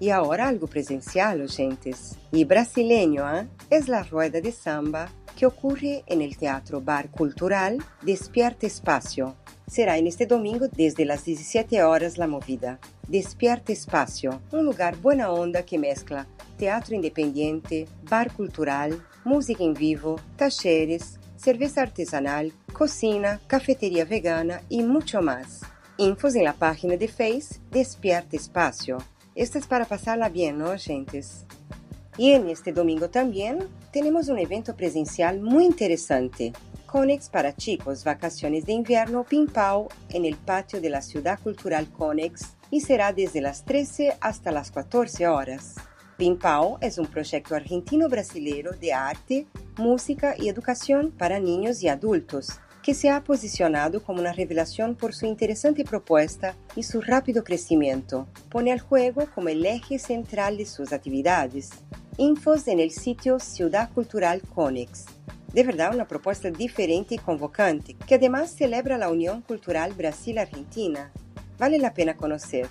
E agora algo presencial, gentes. E brasileño, ¿eh? Es la rueda de samba que ocurre en el Teatro Bar Cultural Despierta Espacio. Será en este domingo desde las 17 horas la movida. Despierta Espacio, un lugar buena onda que mezcla teatro independiente, bar cultural, música en vivo, talleres, cerveza artesanal, cocina, cafetería vegana y mucho más. Infos en la página de Face Despierta Espacio. Esta es para pasarla bien, ¿no, gentes? Y en este domingo también tenemos un evento presencial muy interesante. Conex para chicos, vacaciones de invierno Pimpao en el patio de la Ciudad Cultural Conex y será desde las 13 hasta las 14 horas. Pimpao es un proyecto argentino-brasileiro de arte, música y educación para niños y adultos que se ha posicionado como una revelación por su interesante propuesta y su rápido crecimiento. Pone al juego como el eje central de sus actividades. Infos en el sitio Ciudad Cultural Conex. De verdad, una propuesta diferente y convocante, que además celebra la Unión Cultural Brasil-Argentina. Vale la pena conocer.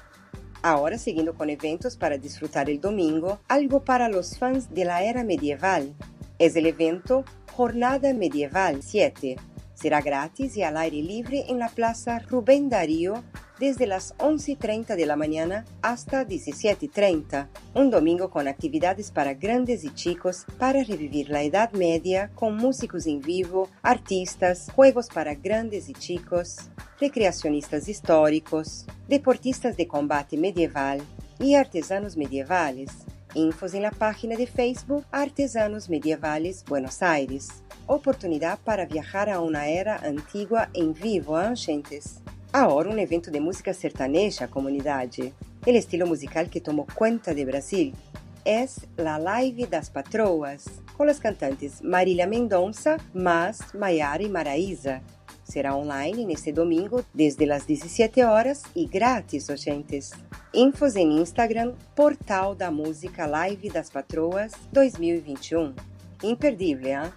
Ahora, siguiendo con eventos para disfrutar el domingo, algo para los fans de la era medieval. Es el evento Jornada Medieval 7, Será grátis y al aire libre en la Plaza Rubén Darío desde las 11.30 de la mañana hasta 17.30. Un domingo con actividades para grandes y chicos para revivir la Edad Media con músicos en vivo, artistas, juegos para grandes y chicos, recreacionistas históricos, deportistas de combate medieval y artesanos medievales. Infos en la página de Facebook Artesanos Medievales Buenos Aires. Oportunidade para viajar a uma era antiga em vivo, hein, gentes? Agora, um evento de música sertaneja, comunidade. O estilo musical que tomou conta de Brasil é la Live das Patroas, com as cantantes Marília Mendonça, Mas, Maiara e Maraísa. Será online neste domingo, desde as 17 horas e grátis, gentes. Infos em Instagram, Portal da Música Live das Patroas 2021. Imperdível, hein?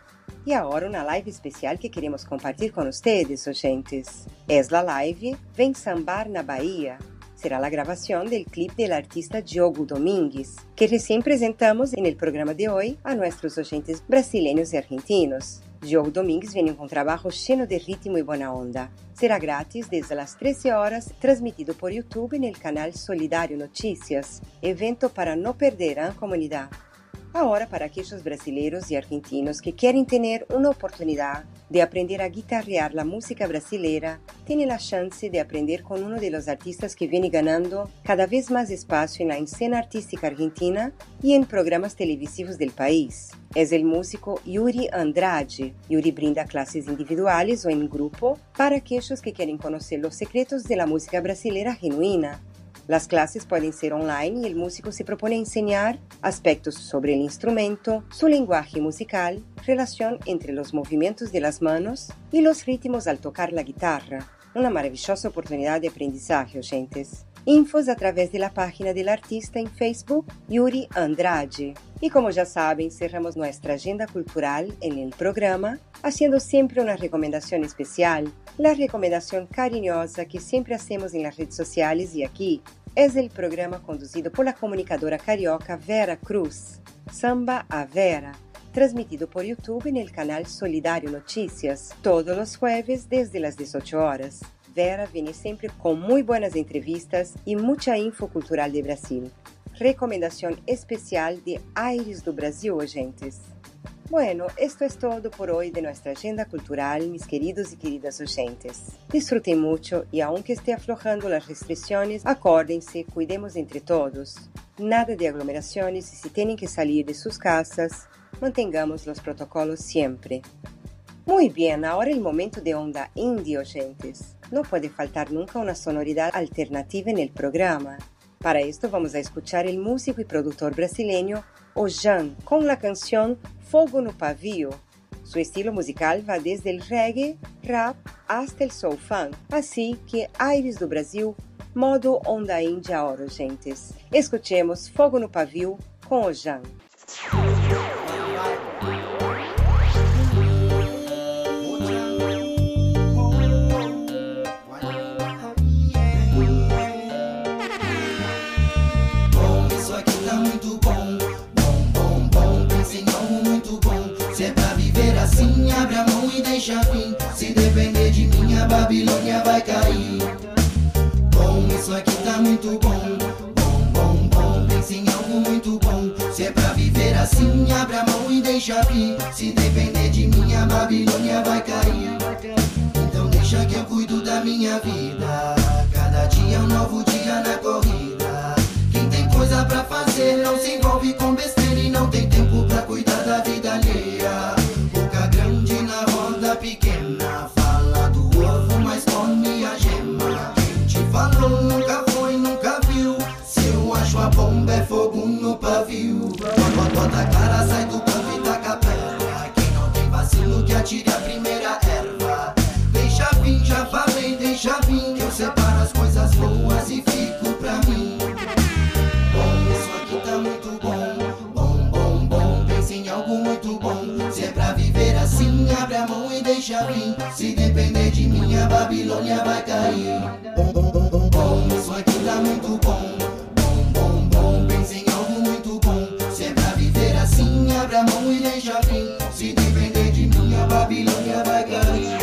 E agora uma live especial que queremos compartilhar com vocês, oyentes. É a live Vem Sambar na Bahia. Será a gravação do clipe do artista Diogo Domingues, que recém apresentamos no programa de hoje a nossos oyentes brasileiros e argentinos. Diogo Domingues vem com um trabalho cheio de ritmo e boa onda. Será grátis desde as 13 horas, transmitido por YouTube no canal Solidário Notícias. Evento para não perder a comunidade. Agora, para aqueles brasileiros e argentinos que querem ter uma oportunidade de aprender a guitarrear a música brasileira, têm a chance de aprender com um dos artistas que vem ganhando cada vez mais espaço na cena artística argentina e em programas televisivos do país. É o músico Yuri Andrade. Yuri brinda classes individuais ou em grupo para aqueles que querem conhecer os secretos da música brasileira genuína Las clases pueden ser online y el músico se propone enseñar aspectos sobre el instrumento, su lenguaje musical, relación entre los movimientos de las manos y los ritmos al tocar la guitarra. Una maravillosa oportunidad de aprendizaje, oyentes. Infos a través de la página del artista en Facebook, Yuri Andrade. Y como ya saben, cerramos nuestra agenda cultural en el programa, haciendo siempre una recomendación especial, la recomendación cariñosa que siempre hacemos en las redes sociales y aquí, es el programa conducido por la comunicadora carioca Vera Cruz, Samba a Vera, transmitido por YouTube el canal Solidario Noticias, todos los jueves desde las 18 horas. Vera viene siempre con muy buenas entrevistas y mucha info cultural de Brasil. Recomendación especial de Aires do Brasil, oyentes. Bueno, esto es todo por hoy de nuestra agenda cultural, mis queridos y queridas oyentes. Disfruten mucho y aunque esté aflojando las restricciones, acuérdense, cuidemos entre todos. Nada de aglomeraciones y si tienen que salir de sus casas, mantengamos los protocolos siempre. Muy bien, ahora el momento de onda indie, oyentes. No puede faltar nunca una sonoridad alternativa en el programa. Para esto vamos a escuchar el músico y productor brasileño Ojan con la canción Fogo no Pavio. Su estilo musical va desde el reggae, rap hasta el soul funk, así que Aires do Brasil, modo onda índia gentes. Escuchemos Fogo no Pavio com Ojan. Deixa vir. Se depender de mim, a Babilônia vai cair. Bom, isso aqui tá muito bom. Bom, bom, bom. Pense em algo muito bom. Se é pra viver assim, abre a mão e deixa vir. Se depender de mim, a Babilônia vai cair. Então deixa que eu cuido da minha vida. Cada dia é um novo dia na corrida. Quem tem coisa pra fazer não se envolve com besteira e não tem tempo pra cuidar da vida alheia. Pequena. Fala do ovo, mas come a gema. Quem te falou nunca foi, nunca viu. Se eu acho a bomba, é fogo no pavio. Bota, bota a cara, sai do campo e taca a pedra. Quem não tem vacilo que atire a primeira erva. Deixa vir, já falei, deixa vir. Que eu separo as coisas boas e fico pra mim. Bom, isso aqui tá muito bom. Bom, bom, bom. Pense em algo muito bom. Se é pra assim, abre a mão e deixa vir. Se depender de mim, a Babilônia vai cair. Bom, bom, bom, bom, bom. Isso aqui tá muito bom. Bom, bom, bom. Pense em algo muito bom. Se é pra viver assim, abre a mão e deixa vir. Se depender de mim, a Babilônia vai cair.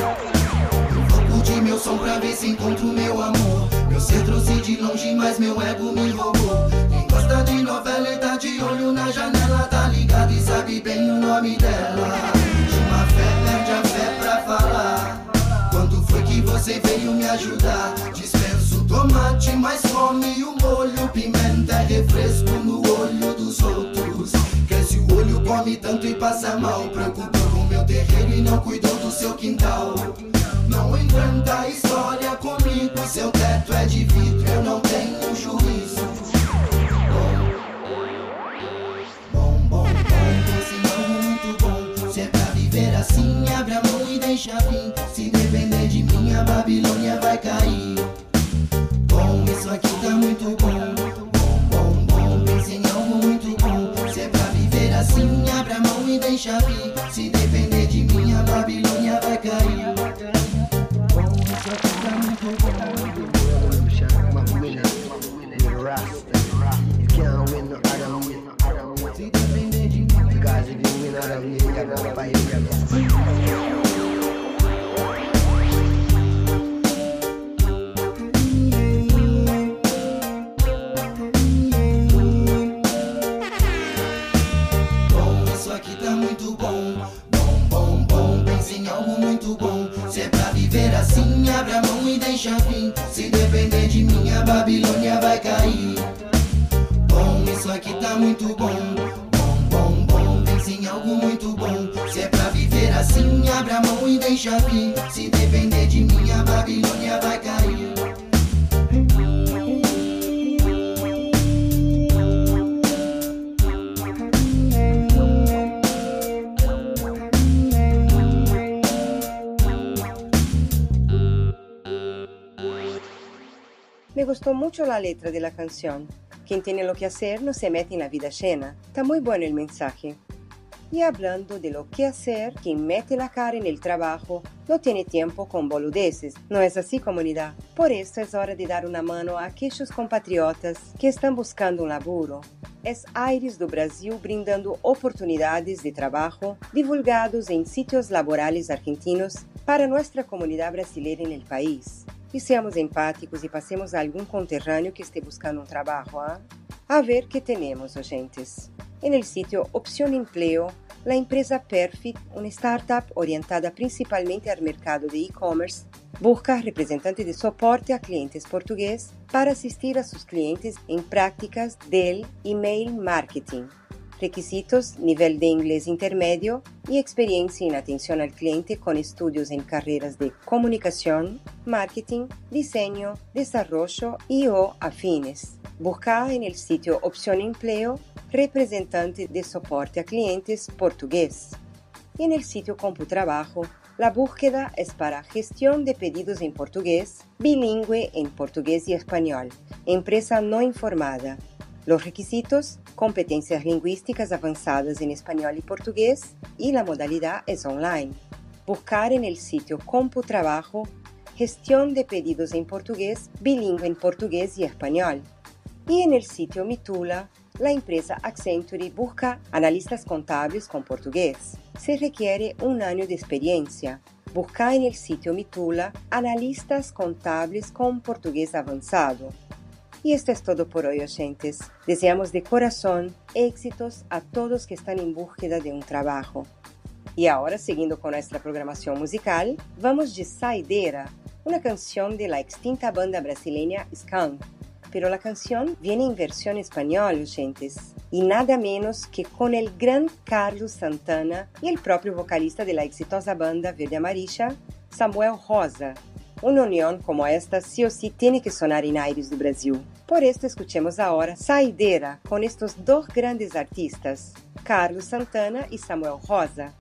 Vou curtir meu som pra ver se encontro meu amor. Meu ser trouxe de longe, mas meu ego me roubou. Quem gosta de novela e tá de olho na janela, tá ligado e sabe bem o nome dela. Ajudar? Dispenso tomate, mas come o molho. Pimenta é refresco no olho dos outros. Cresce o olho, come tanto e passa mal. Preocupou com meu terreiro e não cuidou do seu quintal. Não inventa história comigo. Seu teto é de vidro, eu não tenho juízo. Bom, bom, bom, em algo muito bom. Se é pra viver assim, abre a mão e deixa vir. Se depender de mim, a Babilônia vai cair. Bom, isso aqui tá muito bom. Bom, bom, bom, pense em algo muito bom. Se é pra viver assim, abre a mão e deixa vir. Se depender de mim, a Babilônia vai cair. Bom, isso aqui tá muito bom. You can't win other way. Because if you win other way, you gotta fight deixa vir. Se depender de mim, a Babilônia vai cair. Bom, isso aqui tá muito bom. Bom, bom, bom, pense em algo muito bom. Se é pra viver assim, abre a mão e deixa vir. Se depender de mim, a Babilônia vai cair. Me gustó mucho la letra de la canción. Quien tiene lo que hacer no se mete en la vida ajena. Está muy bueno el mensaje. Y hablando de lo que hacer, quien mete la cara en el trabajo no tiene tiempo con boludeces. ¿No es así, comunidad? Por eso es hora de dar una mano a aquellos compatriotas que están buscando un laburo. Es Aires do Brasil brindando oportunidades de trabajo divulgados en sitios laborales argentinos para nuestra comunidad brasileira en el país. E seamos empáticos e passemos a algum conterrâneo que esteja buscando um trabalho. ¿ah? A ver que temos, oyentes. En el sitio Opción Empleo la empresa Perfit, una startup orientada principalmente al mercado de e-commerce, busca representantes de soporte a clientes portugueses para asistir a sus clientes en prácticas del email marketing. Requisitos, nivel de inglés intermedio y experiencia en atención al cliente con estudios en carreras de comunicación, marketing, diseño, desarrollo y o afines. Busca en el sitio Opción Empleo representante de soporte a clientes portugués. Y en el sitio CompuTrabajo, la búsqueda es para gestión de pedidos en portugués, bilingüe en portugués y español, empresa no informada. Los requisitos, competencias lingüísticas avanzadas en español y portugués y la modalidad es online. Buscar en el sitio CompuTrabajo gestión de pedidos en portugués, bilingüe en portugués y español. Y en el sitio Mitula, la empresa Accenture busca analistas contables con portugués. Se requiere un año de experiencia. Busca en el sitio Mitula analistas contables con portugués avanzado. Y esto es todo por hoy, oyentes. Deseamos de corazón éxitos a todos que están en búsqueda de un trabajo. Y ahora, siguiendo con nuestra programación musical, vamos de Saideira, una canción de la extinta banda brasileña Skunk pero la canción viene en versión español, oyentes, y nada menos que con el gran Carlos Santana y el propio vocalista de la exitosa banda Verde Amarilla, Samuel Rosa. Una unión como esta sí o sí tiene que sonar en Aires do Brasil. Por esto escuchemos ahora Saideira con estos dos grandes artistas, Carlos Santana y Samuel Rosa.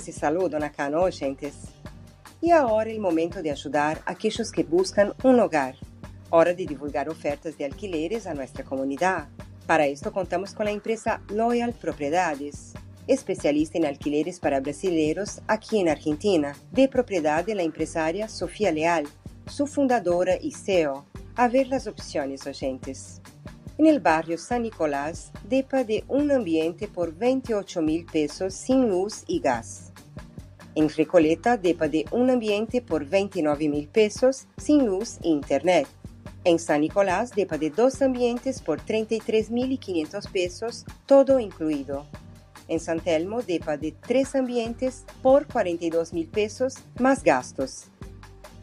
Se saludam acá, não, gentes? E agora é o momento de ajudar aqueles que buscam um lugar. Hora de divulgar ofertas de alquileres a nossa comunidade. Para isso, contamos com a empresa Loyal Propriedades, especialista em alquileres para brasileiros aqui em Argentina, de propriedade da empresária Sofia Leal, sua fundadora e CEO. A ver as opções, agentes. En el barrio San Nicolás, depa de un ambiente por 28 mil pesos sin luz y gas. En Recoleta, depa de un ambiente por 29 mil pesos sin luz e internet. En San Nicolás, depa de dos ambientes por 33 mil y 500 pesos, todo incluido. En San Telmo, depa de tres ambientes por 42 mil pesos más gastos.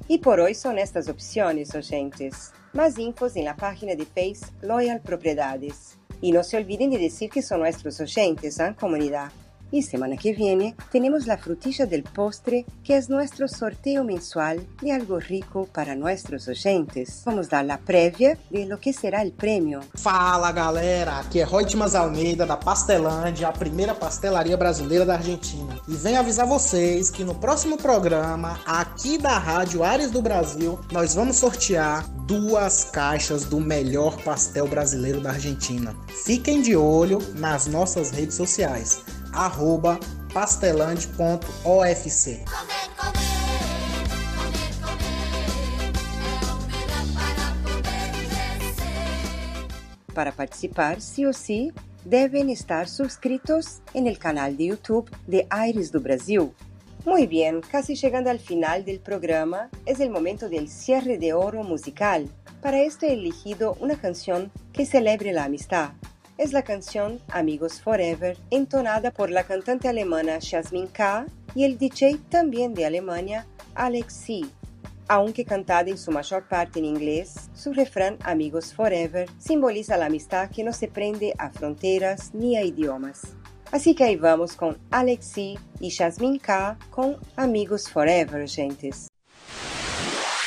Y por hoy son estas opciones, oyentes. Más infos en la página de Face Loyal Propiedades. Y no se olviden de decir que son nuestros oyentes, ¿eh, comunidad? Y semana que viene tenemos la frutilla del postre, que es nuestro sorteo mensual de algo rico para nuestros oyentes. Vamos dar la previa de lo que será el premio. Fala galera, aqui é Roitimas Almeida da Pastelândia, a primeira pastelaria brasileira da Argentina. E venho avisar vocês que no próximo programa, aqui da Rádio Ares do Brasil, nós vamos sortear duas caixas do melhor pastel brasileiro da Argentina. Fiquem de olho nas nossas redes sociais arroba pastelande.ofc. Para participar, sí o sí, deben estar suscritos en el canal de YouTube de Aires do Brasil. Muy bien, casi llegando al final del programa, es el momento del cierre de oro musical. Para esto he elegido una canción que celebre la amistad. Es la canción Amigos Forever, entonada por la cantante alemana Jasmine K y el DJ también de Alemania, Alex C. Aunque cantada en su mayor parte en inglés, su refrán Amigos Forever simboliza la amistad que no se prende a fronteras ni a idiomas. Así que ahí vamos con Alex C y Jasmine K con Amigos Forever, gentes.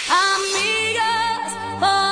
Amigos por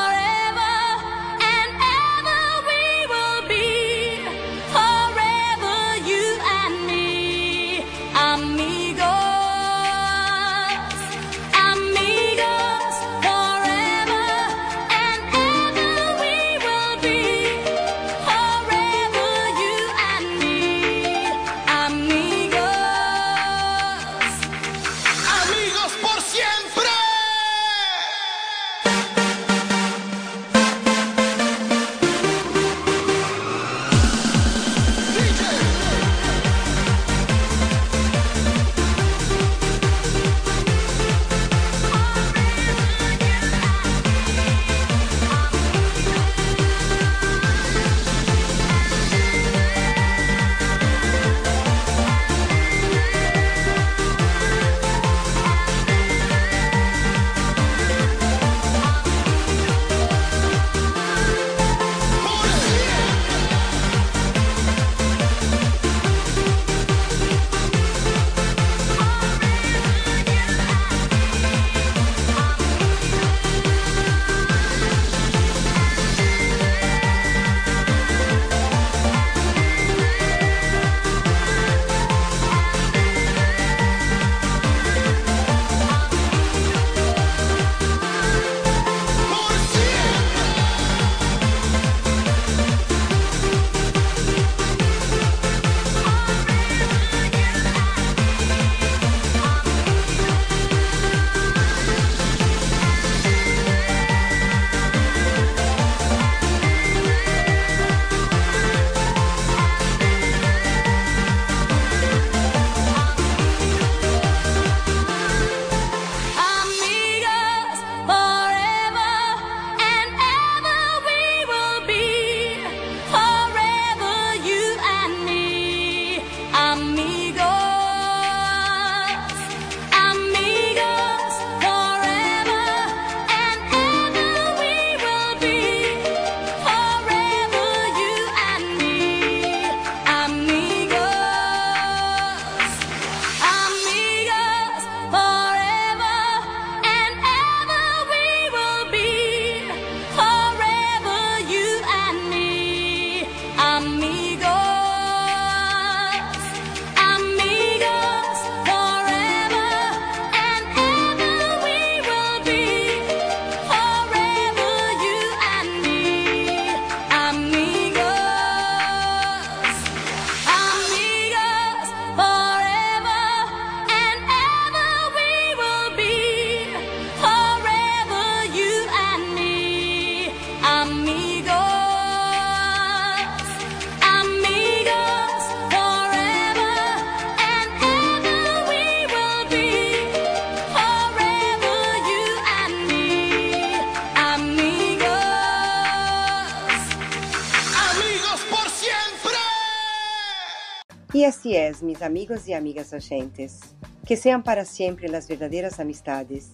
mis amigos y amigas oyentes. Que sean para siempre las verdaderas amistades.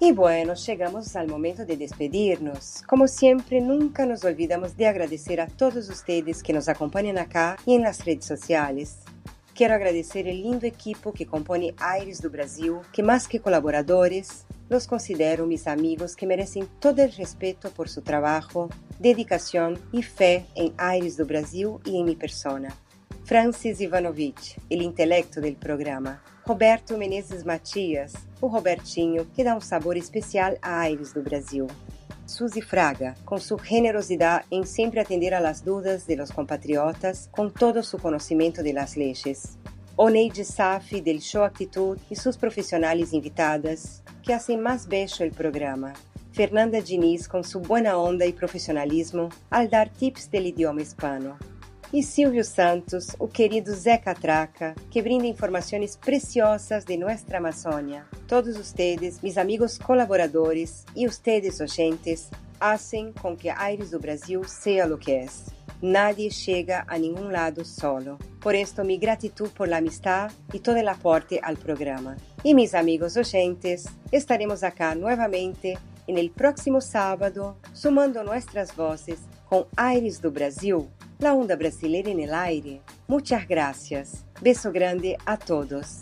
Y bueno, llegamos al momento de despedirnos. Como siempre, nunca nos olvidamos de agradecer a todos ustedes que nos acompañan acá y en las redes sociales. Quiero agradecer el lindo equipo que compone Aires do Brasil, que más que colaboradores, los considero mis amigos que merecen todo el respeto por su trabajo, dedicación y fe en Aires do Brasil y en mi persona. Francis Ivanovich, el intelecto del programa. Roberto Menezes Matias, o Robertinho, que dá um sabor especial a Aires do Brasil. Suzy Fraga, com sua generosidade em sempre atender a las dúvidas de los compatriotas, com todo su conhecimento de las leyes. Oneide Safi, del Show Actitud, e suas profissionais invitadas, que hacen mais bello el programa. Fernanda Diniz, com sua buena onda e profissionalismo, al dar tips del idioma hispano e Silvio Santos, o querido Zé Catraca, que brinda informações preciosas de nossa Amazônia. Todos ustedes, mis amigos colaboradores e ustedes oyentes, hacen com que Aires do Brasil seja o que é. Nadie chega a nenhum lado solo. Por esto, mi gratitud por la amistad y todo el aporte al programa. Y mis amigos oyentes, estaremos acá nuevamente en el próximo sábado, sumando nuestras voces con Aires do Brasil La onda brasileira en el aire. Muchas gracias. Beso grande a todos.